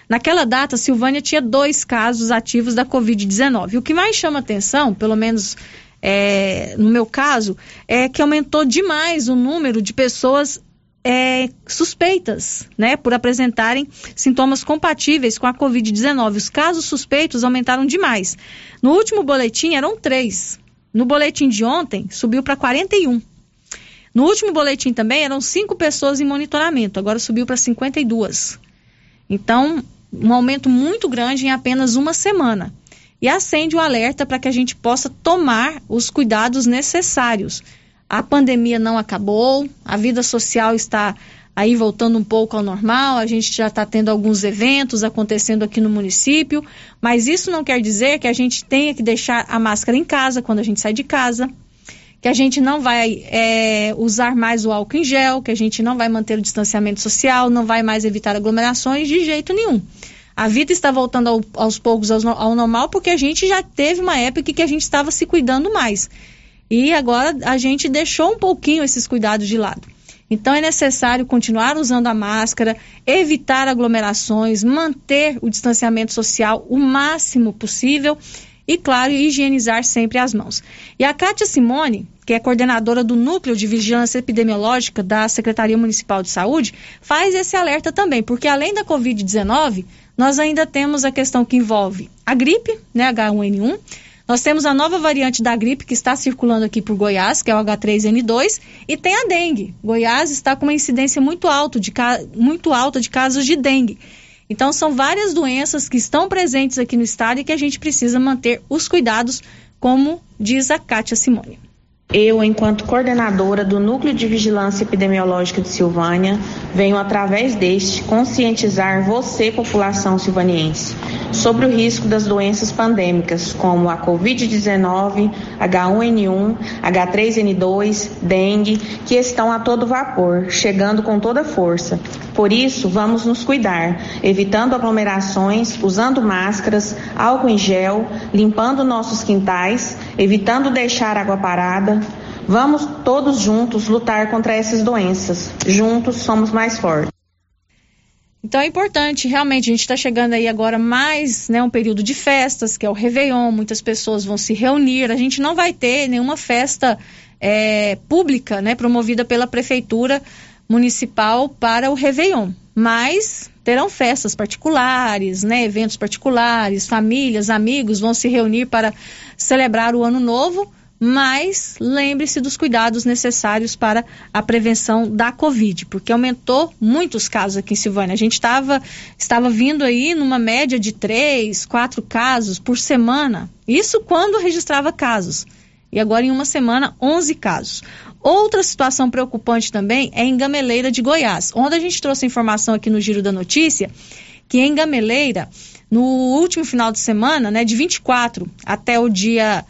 naquela data, Silvânia tinha dois casos ativos da Covid-19. O que mais chama atenção, pelo menos é, no meu caso, é que aumentou demais o número de pessoas é, suspeitas, né, por apresentarem sintomas compatíveis com a Covid-19. Os casos suspeitos aumentaram demais. No último boletim eram três. No boletim de ontem, subiu para 41. No último boletim também eram cinco pessoas em monitoramento, agora subiu para 52. Então, um aumento muito grande em apenas uma semana. E acende o alerta para que a gente possa tomar os cuidados necessários a pandemia não acabou, a vida social está aí voltando um pouco ao normal, a gente já está tendo alguns eventos acontecendo aqui no município, mas isso não quer dizer que a gente tenha que deixar a máscara em casa quando a gente sai de casa, que a gente não vai é, usar mais o álcool em gel, que a gente não vai manter o distanciamento social, não vai mais evitar aglomerações de jeito nenhum. A vida está voltando ao, aos poucos ao, ao normal porque a gente já teve uma época que a gente estava se cuidando mais. E agora a gente deixou um pouquinho esses cuidados de lado. Então é necessário continuar usando a máscara, evitar aglomerações, manter o distanciamento social o máximo possível e, claro, higienizar sempre as mãos. E a Cátia Simone, que é coordenadora do Núcleo de Vigilância Epidemiológica da Secretaria Municipal de Saúde, faz esse alerta também, porque além da Covid-19, nós ainda temos a questão que envolve a gripe, né, H1N1, nós temos a nova variante da gripe que está circulando aqui por Goiás, que é o H3N2, e tem a dengue. Goiás está com uma incidência muito, de, muito alta de casos de dengue. Então, são várias doenças que estão presentes aqui no estado e que a gente precisa manter os cuidados, como diz a Kátia Simone. Eu, enquanto coordenadora do Núcleo de Vigilância Epidemiológica de Silvânia, venho através deste conscientizar você, população silvaniense, sobre o risco das doenças pandêmicas, como a Covid-19, H1N1, H3N2, dengue, que estão a todo vapor, chegando com toda força. Por isso, vamos nos cuidar, evitando aglomerações, usando máscaras, álcool em gel, limpando nossos quintais, evitando deixar água parada. Vamos todos juntos lutar contra essas doenças. Juntos somos mais fortes. Então é importante, realmente, a gente está chegando aí agora mais né, um período de festas, que é o Réveillon, muitas pessoas vão se reunir, a gente não vai ter nenhuma festa é, pública, né, promovida pela prefeitura municipal para o Réveillon. Mas terão festas particulares, né, eventos particulares, famílias, amigos vão se reunir para celebrar o ano novo, mas lembre-se dos cuidados necessários para a prevenção da Covid, porque aumentou muitos casos aqui em Silvânia. A gente estava estava vindo aí numa média de três, quatro casos por semana. Isso quando registrava casos. E agora, em uma semana, 11 casos. Outra situação preocupante também é em Gameleira de Goiás, onde a gente trouxe informação aqui no Giro da Notícia que em Gameleira, no último final de semana, né, de 24 até o dia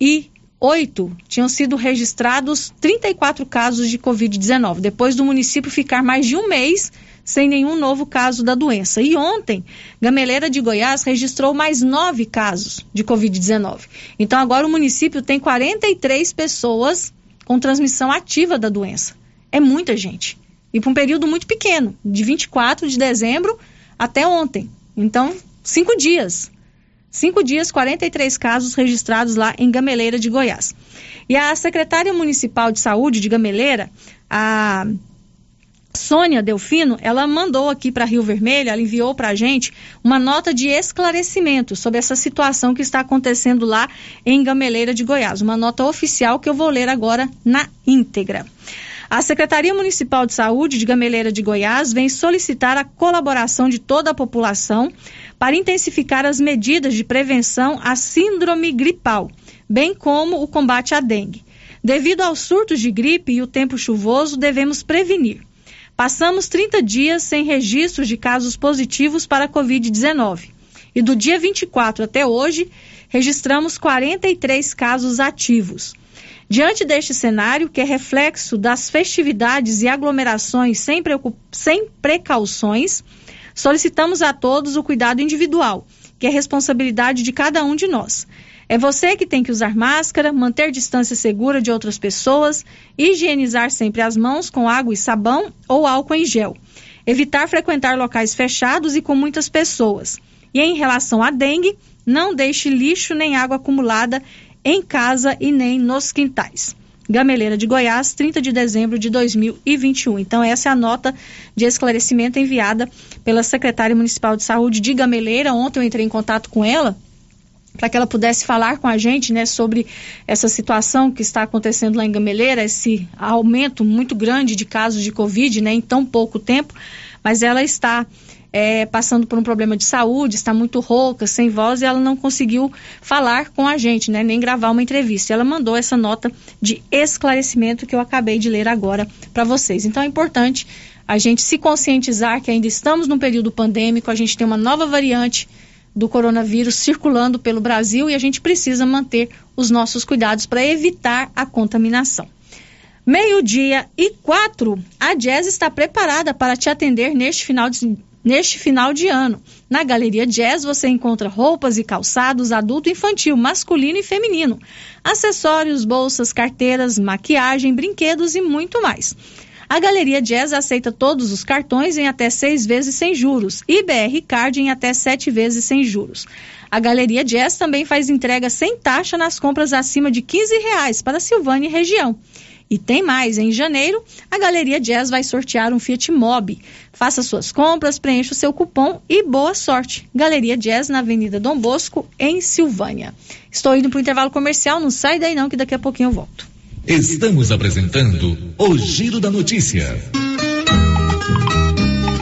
28, tinham sido registrados 34 casos de Covid-19, depois do município ficar mais de um mês sem nenhum novo caso da doença. E ontem, Gameleira de Goiás registrou mais nove casos de Covid-19. Então, agora o município tem 43 pessoas com transmissão ativa da doença. É muita gente. E por um período muito pequeno, de 24 de dezembro até ontem. Então, cinco dias. Cinco dias, 43 casos registrados lá em Gameleira de Goiás. E a secretária municipal de saúde de Gameleira, a Sônia Delfino, ela mandou aqui para Rio Vermelho, ela enviou para a gente uma nota de esclarecimento sobre essa situação que está acontecendo lá em Gameleira de Goiás. Uma nota oficial que eu vou ler agora na íntegra. A Secretaria Municipal de Saúde de Gameleira de Goiás vem solicitar a colaboração de toda a população para intensificar as medidas de prevenção à síndrome gripal bem como o combate à dengue. Devido aos surtos de gripe e o tempo chuvoso, devemos prevenir. Passamos 30 dias sem registros de casos positivos para a Covid-19. E do dia 24 até hoje, registramos 43 casos ativos. Diante deste cenário, que é reflexo das festividades e aglomerações sem, sem precauções, solicitamos a todos o cuidado individual, que é responsabilidade de cada um de nós. É você que tem que usar máscara, manter distância segura de outras pessoas, higienizar sempre as mãos com água e sabão ou álcool em gel. Evitar frequentar locais fechados e com muitas pessoas. E em relação à dengue, não deixe lixo nem água acumulada em casa e nem nos quintais. Gameleira de Goiás, 30 de dezembro de 2021. Então, essa é a nota de esclarecimento enviada pela secretária municipal de saúde de Gameleira. Ontem eu entrei em contato com ela para que ela pudesse falar com a gente né, sobre essa situação que está acontecendo lá em Gameleira, esse aumento muito grande de casos de Covid né, em tão pouco tempo. Mas ela está é, passando por um problema de saúde, está muito rouca, sem voz, e ela não conseguiu falar com a gente, né, nem gravar uma entrevista. Ela mandou essa nota de esclarecimento que eu acabei de ler agora para vocês. Então é importante a gente se conscientizar que ainda estamos num período pandêmico, a gente tem uma nova variante do coronavírus circulando pelo Brasil e a gente precisa manter os nossos cuidados para evitar a contaminação. Meio-dia e quatro, a Jazz está preparada para te atender neste final de, neste final de ano. Na Galeria Jazz você encontra roupas e calçados adulto infantil, masculino e feminino, acessórios, bolsas, carteiras, maquiagem, brinquedos e muito mais. A Galeria Jazz aceita todos os cartões em até seis vezes sem juros e BR Card em até sete vezes sem juros. A Galeria Jazz também faz entrega sem taxa nas compras acima de 15 reais para Silvânia e região. E tem mais, em janeiro, a Galeria Jazz vai sortear um Fiat Mobi. Faça suas compras, preencha o seu cupom e boa sorte. Galeria Jazz na Avenida Dom Bosco, em Silvânia. Estou indo para o intervalo comercial, não sai daí não que daqui a pouquinho eu volto. Estamos apresentando o Giro da Notícia.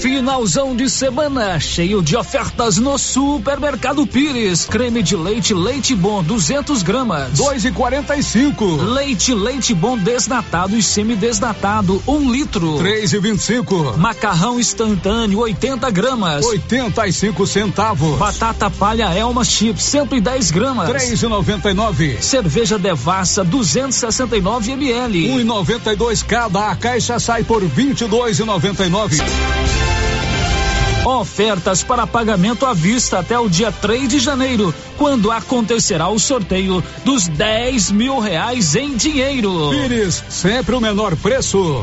Finalzão de semana, cheio de ofertas no Supermercado Pires. Creme de leite, leite bom, 200 gramas. Dois e quarenta e cinco. Leite, leite bom desnatado e semidesnatado, um litro. Três e vinte e cinco. Macarrão instantâneo, 80 gramas. Oitenta e cinco centavos. Batata palha Elma Chips, 110 gramas. Três e noventa e nove. Cerveja Devassa, 269 ml. Um e noventa e dois cada. A caixa sai por vinte e dois e noventa e nove. Ofertas para pagamento à vista até o dia 3 de janeiro, quando acontecerá o sorteio dos 10 mil reais em dinheiro. Pires, sempre o menor preço.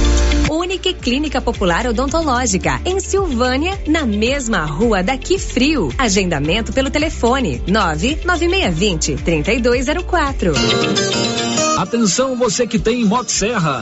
Unique Clínica Popular Odontológica, em Silvânia, na mesma rua daqui frio. Agendamento pelo telefone 99620 3204. Atenção você que tem Motosserra.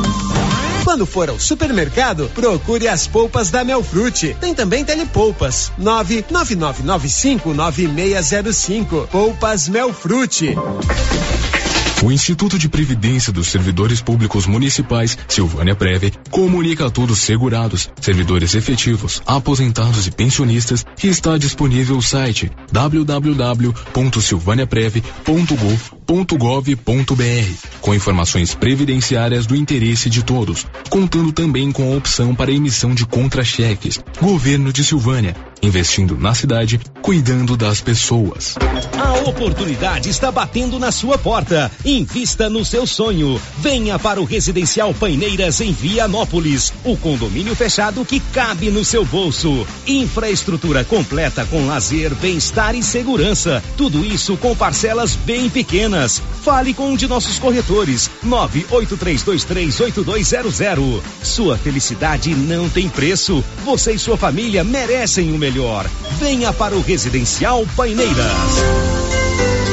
Quando for ao supermercado, procure as polpas da Melfrute. Tem também telepolpas. 999959605. Polpas Melfrute. O Instituto de Previdência dos Servidores Públicos Municipais, Silvânia Preve, comunica a todos segurados, servidores efetivos, aposentados e pensionistas que está disponível o site www.silvaniapreve.gov.br com informações previdenciárias do interesse de todos, contando também com a opção para emissão de contra-cheques. Governo de Silvânia, investindo na cidade, cuidando das pessoas. A oportunidade está batendo na sua porta. Invista no seu sonho. Venha para o Residencial Paineiras em Vianópolis, o condomínio fechado que cabe no seu bolso. Infraestrutura completa com lazer, bem-estar e segurança. Tudo isso com parcelas bem pequenas. Fale com um de nossos corretores. 983238200. Sua felicidade não tem preço. Você e sua família merecem o melhor. Venha para o Residencial Paineiras.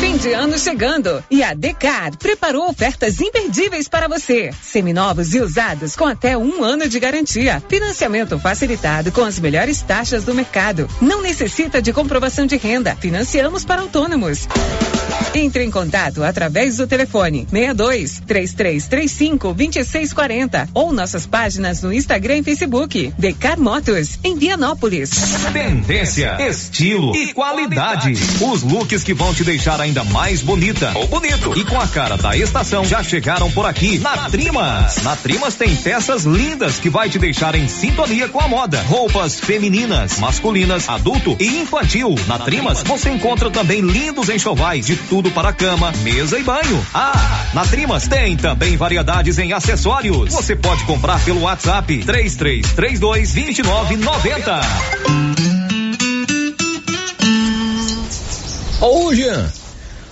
Fim de ano chegando e a Decar preparou ofertas imperdíveis para você. Seminovos e usados com até um ano de garantia. Financiamento facilitado com as melhores taxas do mercado. Não necessita de comprovação de renda. Financiamos para autônomos. Entre em contato através do telefone 62 3335 2640 ou nossas páginas no Instagram e Facebook. Decar Motos, em Vianópolis. Tendência, estilo e qualidade. Os looks que vão te deixar ainda mais bonita ou bonito e com a cara da estação já chegaram por aqui na Trimas. Na Trimas tem peças lindas que vai te deixar em sintonia com a moda. Roupas femininas, masculinas, adulto e infantil. Na Trimas você encontra também lindos enxovais de tudo para cama, mesa e banho. Ah, na Trimas tem também variedades em acessórios. Você pode comprar pelo WhatsApp 3332 2990. Ô, Jean.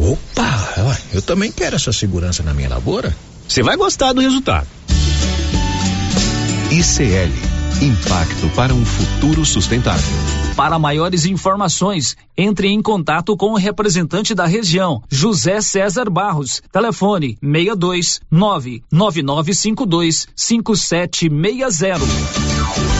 Opa, eu também quero essa segurança na minha lavoura. Você vai gostar do resultado. ICL Impacto para um futuro sustentável. Para maiores informações, entre em contato com o representante da região, José César Barros. Telefone 62 99952 5760.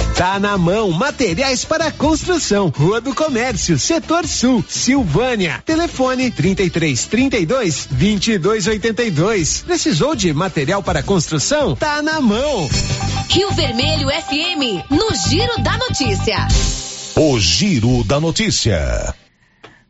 Tá na mão, materiais para construção. Rua do Comércio, Setor Sul, Silvânia. Telefone 33 32 22 82. Precisou de material para construção? Tá na mão. Rio Vermelho FM, no Giro da Notícia. O Giro da Notícia.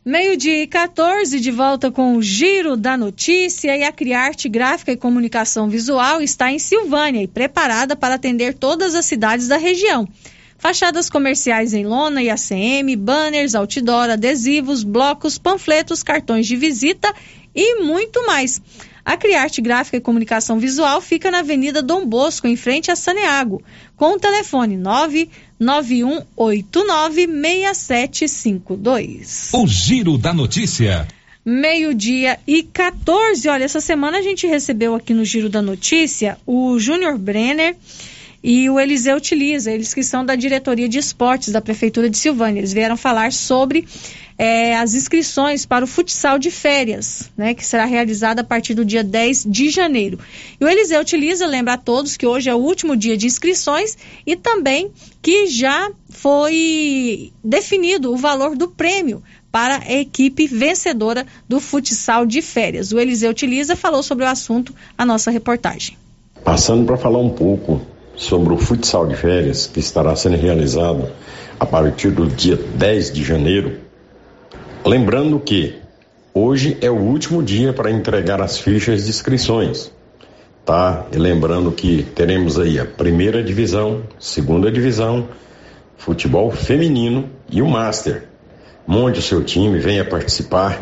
Meio-dia e 14, de volta com o Giro da Notícia e a Criarte Gráfica e Comunicação Visual está em Silvânia e preparada para atender todas as cidades da região. Fachadas comerciais em lona e ACM, banners, outdoor, adesivos, blocos, panfletos, cartões de visita e muito mais. A Criarte Gráfica e Comunicação Visual fica na Avenida Dom Bosco, em frente a Saneago, com o telefone 991896752. O Giro da Notícia. Meio-dia e 14. Olha, essa semana a gente recebeu aqui no Giro da Notícia o Júnior Brenner e o Eliseu Utiliza, eles que são da diretoria de esportes da Prefeitura de Silvânia. Eles vieram falar sobre é, as inscrições para o futsal de férias, né, que será realizada a partir do dia 10 de janeiro. E o Eliseu Utiliza lembra a todos que hoje é o último dia de inscrições e também que já foi definido o valor do prêmio para a equipe vencedora do futsal de férias. O Eliseu Utiliza falou sobre o assunto a nossa reportagem. Passando para falar um pouco sobre o futsal de férias que estará sendo realizado a partir do dia 10 de janeiro. Lembrando que hoje é o último dia para entregar as fichas de inscrições, tá? E lembrando que teremos aí a primeira divisão, segunda divisão, futebol feminino e o Master. Monte o seu time, venha participar.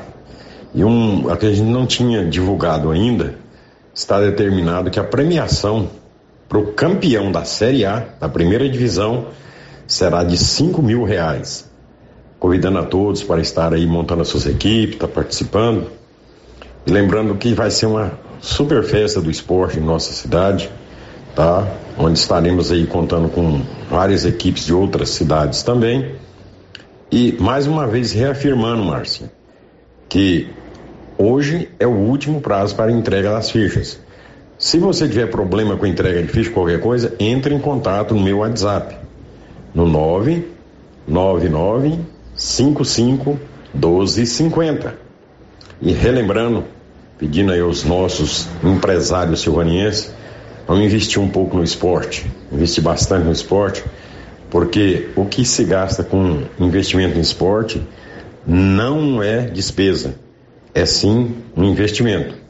E um, a que a gente não tinha divulgado ainda, está determinado que a premiação para o campeão da Série A, da primeira divisão, será de 5 mil reais. Convidando a todos para estar aí montando as suas equipes, estar tá participando. E lembrando que vai ser uma super festa do esporte em nossa cidade, tá? Onde estaremos aí contando com várias equipes de outras cidades também. E mais uma vez reafirmando, Márcia, que hoje é o último prazo para entrega das fichas. Se você tiver problema com entrega de ficha, qualquer coisa, entre em contato no meu WhatsApp, no 999 55 1250. E relembrando, pedindo aí aos nossos empresários silvanienses, vamos investir um pouco no esporte, investir bastante no esporte, porque o que se gasta com investimento em esporte não é despesa, é sim um investimento.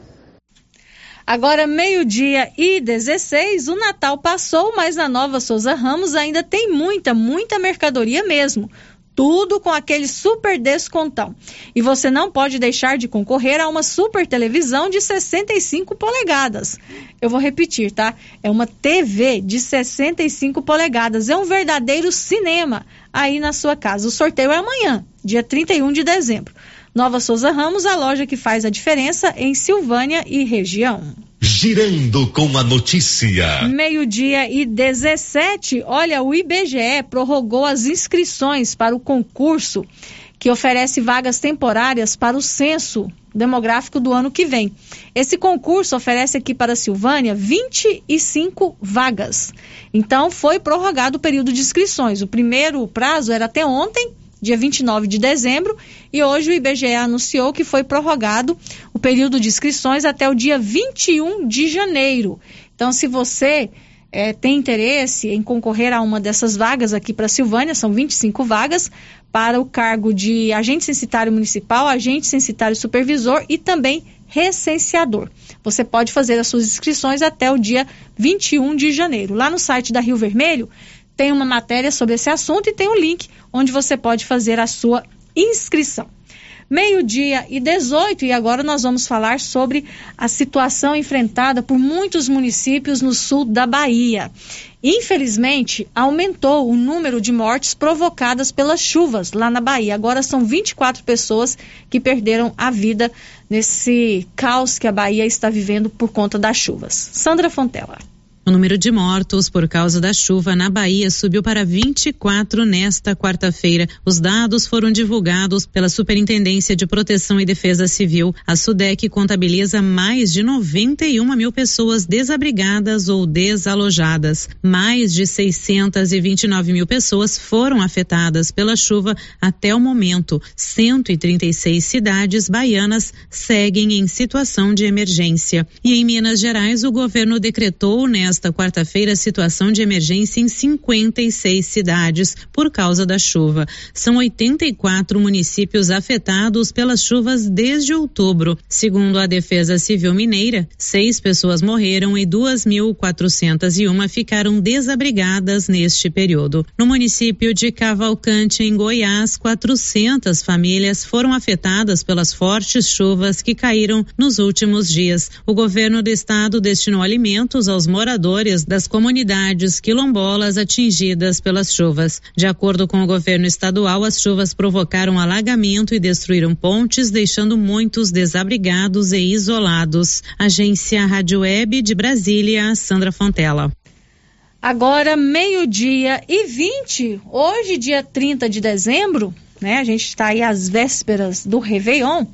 Agora, meio-dia e 16, o Natal passou, mas na Nova Souza Ramos ainda tem muita, muita mercadoria mesmo. Tudo com aquele super descontão. E você não pode deixar de concorrer a uma super televisão de 65 polegadas. Eu vou repetir, tá? É uma TV de 65 polegadas. É um verdadeiro cinema aí na sua casa. O sorteio é amanhã, dia 31 de dezembro. Nova Souza Ramos, a loja que faz a diferença em Silvânia e região. Girando com a notícia. Meio-dia e 17. Olha, o IBGE prorrogou as inscrições para o concurso que oferece vagas temporárias para o censo demográfico do ano que vem. Esse concurso oferece aqui para a Silvânia 25 vagas. Então, foi prorrogado o período de inscrições. O primeiro prazo era até ontem dia 29 de dezembro, e hoje o IBGE anunciou que foi prorrogado o período de inscrições até o dia 21 de janeiro. Então, se você é, tem interesse em concorrer a uma dessas vagas aqui para Silvânia, são 25 vagas, para o cargo de agente censitário municipal, agente censitário supervisor e também recenseador. Você pode fazer as suas inscrições até o dia 21 de janeiro. Lá no site da Rio Vermelho tem uma matéria sobre esse assunto e tem um link onde você pode fazer a sua inscrição. Meio-dia e 18, e agora nós vamos falar sobre a situação enfrentada por muitos municípios no sul da Bahia. Infelizmente, aumentou o número de mortes provocadas pelas chuvas lá na Bahia. Agora são 24 pessoas que perderam a vida nesse caos que a Bahia está vivendo por conta das chuvas. Sandra Fontela. O número de mortos por causa da chuva na Bahia subiu para 24 nesta quarta-feira. Os dados foram divulgados pela Superintendência de Proteção e Defesa Civil. A SUDEC contabiliza mais de 91 mil pessoas desabrigadas ou desalojadas. Mais de 629 mil pessoas foram afetadas pela chuva até o momento. 136 cidades baianas seguem em situação de emergência. E em Minas Gerais, o governo decretou nesta nesta quarta-feira situação de emergência em 56 cidades por causa da chuva. São 84 municípios afetados pelas chuvas desde outubro. Segundo a Defesa Civil Mineira, seis pessoas morreram e 2.401 ficaram desabrigadas neste período. No município de Cavalcante, em Goiás, 400 famílias foram afetadas pelas fortes chuvas que caíram nos últimos dias. O governo do estado destinou alimentos aos moradores moradores das comunidades quilombolas atingidas pelas chuvas. De acordo com o governo estadual, as chuvas provocaram alagamento e destruíram pontes, deixando muitos desabrigados e isolados. Agência Rádio Web de Brasília, Sandra Fontela. Agora, meio-dia e 20, hoje, dia 30 de dezembro, né? A gente está aí às vésperas do Réveillon.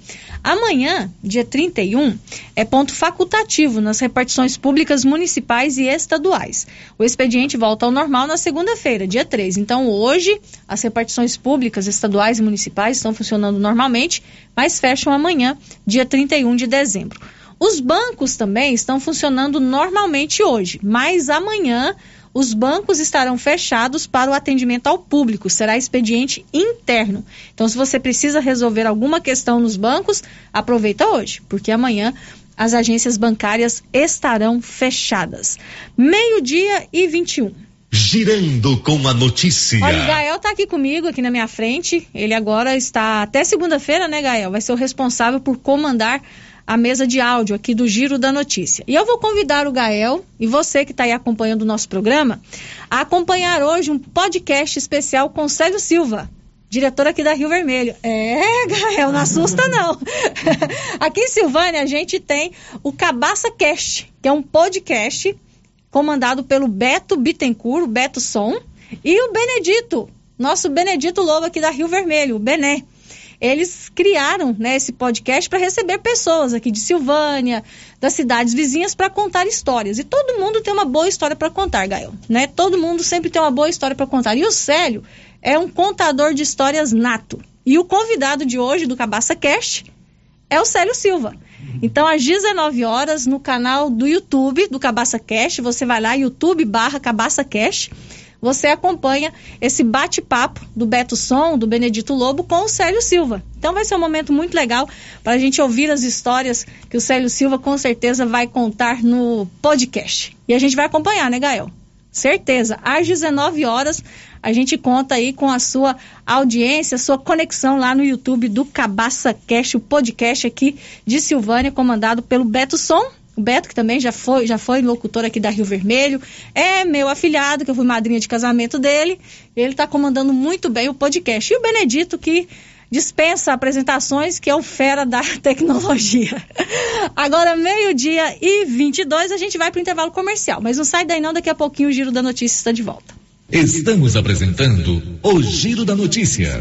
Amanhã, dia 31, é ponto facultativo nas repartições públicas municipais e estaduais. O expediente volta ao normal na segunda-feira, dia 3. Então, hoje, as repartições públicas estaduais e municipais estão funcionando normalmente, mas fecham amanhã, dia 31 de dezembro. Os bancos também estão funcionando normalmente hoje, mas amanhã os bancos estarão fechados para o atendimento ao público, será expediente interno. Então, se você precisa resolver alguma questão nos bancos, aproveita hoje, porque amanhã as agências bancárias estarão fechadas. Meio-dia e 21. Girando com a notícia. Olha, o Gael está aqui comigo, aqui na minha frente. Ele agora está até segunda-feira, né, Gael? Vai ser o responsável por comandar a mesa de áudio aqui do Giro da Notícia. E eu vou convidar o Gael e você que está aí acompanhando o nosso programa a acompanhar hoje um podcast especial com Célio Silva, diretor aqui da Rio Vermelho. É, Gael, não assusta não. aqui em Silvânia a gente tem o Cabaça Cast, que é um podcast comandado pelo Beto Bittencourt, Beto Som, e o Benedito, nosso Benedito Lobo aqui da Rio Vermelho, o Bené eles criaram né, esse podcast para receber pessoas aqui de Silvânia, das cidades vizinhas, para contar histórias. E todo mundo tem uma boa história para contar, Gael. Né? Todo mundo sempre tem uma boa história para contar. E o Célio é um contador de histórias nato. E o convidado de hoje do Cabaça Cast é o Célio Silva. Então, às 19 horas, no canal do YouTube do Cabaça Cast, você vai lá, YouTube barra Cabaça Cast você acompanha esse bate-papo do Beto Som, do Benedito Lobo, com o Célio Silva. Então vai ser um momento muito legal para a gente ouvir as histórias que o Célio Silva com certeza vai contar no podcast. E a gente vai acompanhar, né, Gael? Certeza. Às 19 horas a gente conta aí com a sua audiência, sua conexão lá no YouTube do Cabaça Cast, o podcast aqui de Silvânia, comandado pelo Beto Som o Beto, que também já foi, já foi locutor aqui da Rio Vermelho, é meu afilhado, que eu fui madrinha de casamento dele. Ele está comandando muito bem o podcast. E o Benedito, que dispensa apresentações, que é o fera da tecnologia. Agora, meio-dia e 22, a gente vai para o intervalo comercial. Mas não sai daí não, daqui a pouquinho o Giro da Notícia está de volta. Estamos apresentando o Giro da Notícia.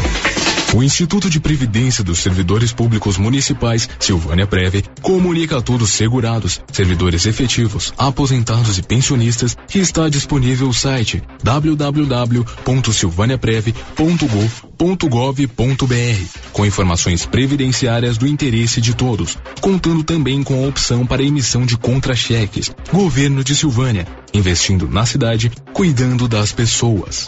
O Instituto de Previdência dos Servidores Públicos Municipais, Silvânia Preve, comunica a todos segurados, servidores efetivos, aposentados e pensionistas que está disponível o site www.silvaniapreve.gov.br com informações previdenciárias do interesse de todos, contando também com a opção para emissão de contra-cheques. Governo de Silvânia, investindo na cidade, cuidando das pessoas.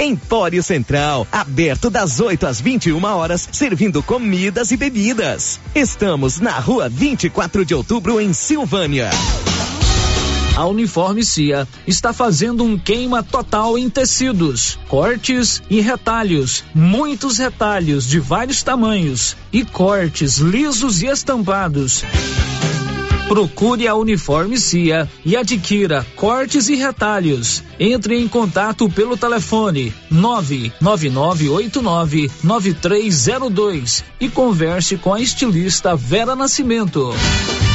Empório Central, aberto das 8 às 21 horas, servindo comidas e bebidas. Estamos na rua 24 de outubro, em Silvânia. A Uniforme Cia está fazendo um queima total em tecidos, cortes e retalhos, muitos retalhos de vários tamanhos e cortes lisos e estampados. Procure a Uniforme Cia e adquira cortes e retalhos. Entre em contato pelo telefone 999899302 e converse com a estilista Vera Nascimento.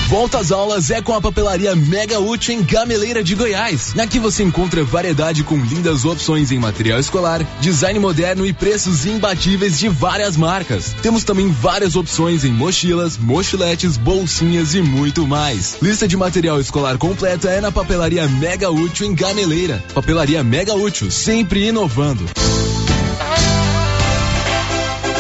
Volta às aulas é com a papelaria Mega Útil em Gameleira de Goiás. Aqui você encontra variedade com lindas opções em material escolar, design moderno e preços imbatíveis de várias marcas. Temos também várias opções em mochilas, mochiletes, bolsinhas e muito mais. Lista de material escolar completa é na papelaria Mega Útil em Gameleira. Papelaria Mega Útil, sempre inovando.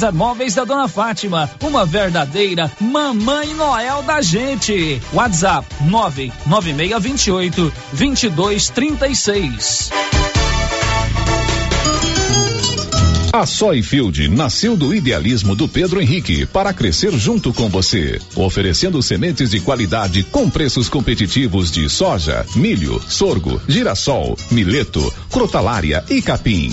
César Móveis da Dona Fátima, uma verdadeira mamãe Noel da gente. WhatsApp 99628 2236. A Soyfield nasceu do idealismo do Pedro Henrique para crescer junto com você, oferecendo sementes de qualidade com preços competitivos de soja, milho, sorgo, girassol, mileto, crotalária e capim.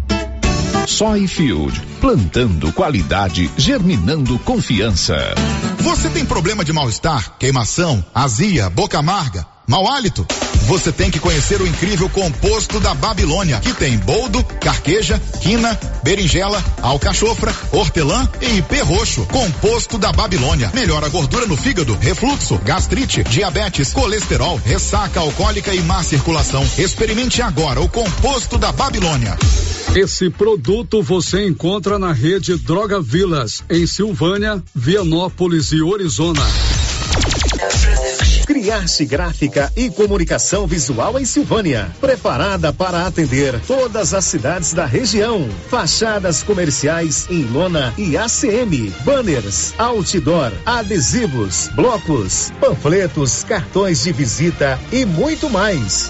Soyfield, plantando qualidade, germinando confiança. Você tem problema de mal-estar, queimação, azia, boca amarga, mau hálito? Você tem que conhecer o incrível composto da Babilônia, que tem boldo, carqueja, quina, berinjela, alcachofra, hortelã e ipê roxo. Composto da Babilônia. Melhora a gordura no fígado, refluxo, gastrite, diabetes, colesterol, ressaca alcoólica e má circulação. Experimente agora o composto da Babilônia. Esse produto você encontra na rede Droga Vilas, em Silvânia, Vianópolis e Orizona. Criarte Gráfica e Comunicação Visual em Silvânia. Preparada para atender todas as cidades da região. Fachadas comerciais em lona e ACM. Banners, outdoor, adesivos, blocos, panfletos, cartões de visita e muito mais.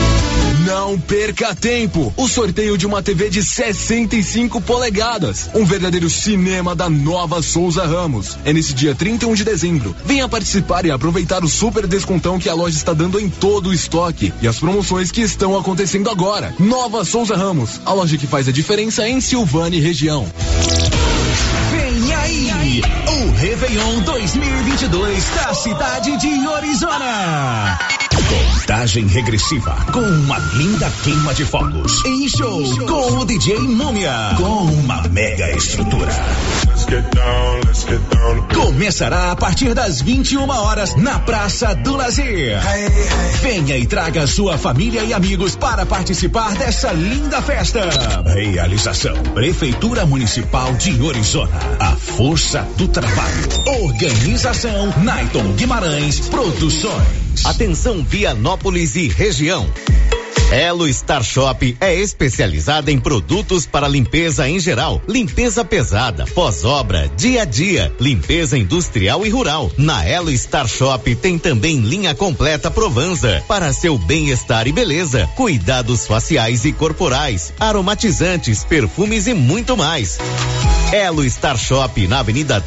Não perca tempo! O sorteio de uma TV de 65 polegadas. Um verdadeiro cinema da nova Souza Ramos. É nesse dia 31 de dezembro. Venha participar e aproveitar o super descontão que a loja está dando em todo o estoque e as promoções que estão acontecendo agora. Nova Souza Ramos, a loja que faz a diferença em Silvânia e região. Vem aí, o Réveillon 2022 da cidade de Orizona. Contagem regressiva com uma linda queima de fogos. Em show com o DJ Múmia. Com uma mega estrutura. Começará a partir das 21 horas na Praça do Lazer. Venha e traga sua família e amigos para participar dessa linda festa. Realização: Prefeitura Municipal de Orizona. A força do trabalho. Organização: Naiton Guimarães Produções. Atenção Vianópolis e região. Elo Star Shop é especializada em produtos para limpeza em geral, limpeza pesada, pós-obra, dia a dia, limpeza industrial e rural. Na Elo Star Shop tem também linha completa Provanza para seu bem-estar e beleza, cuidados faciais e corporais, aromatizantes, perfumes e muito mais. Elo Star Shop na Avenida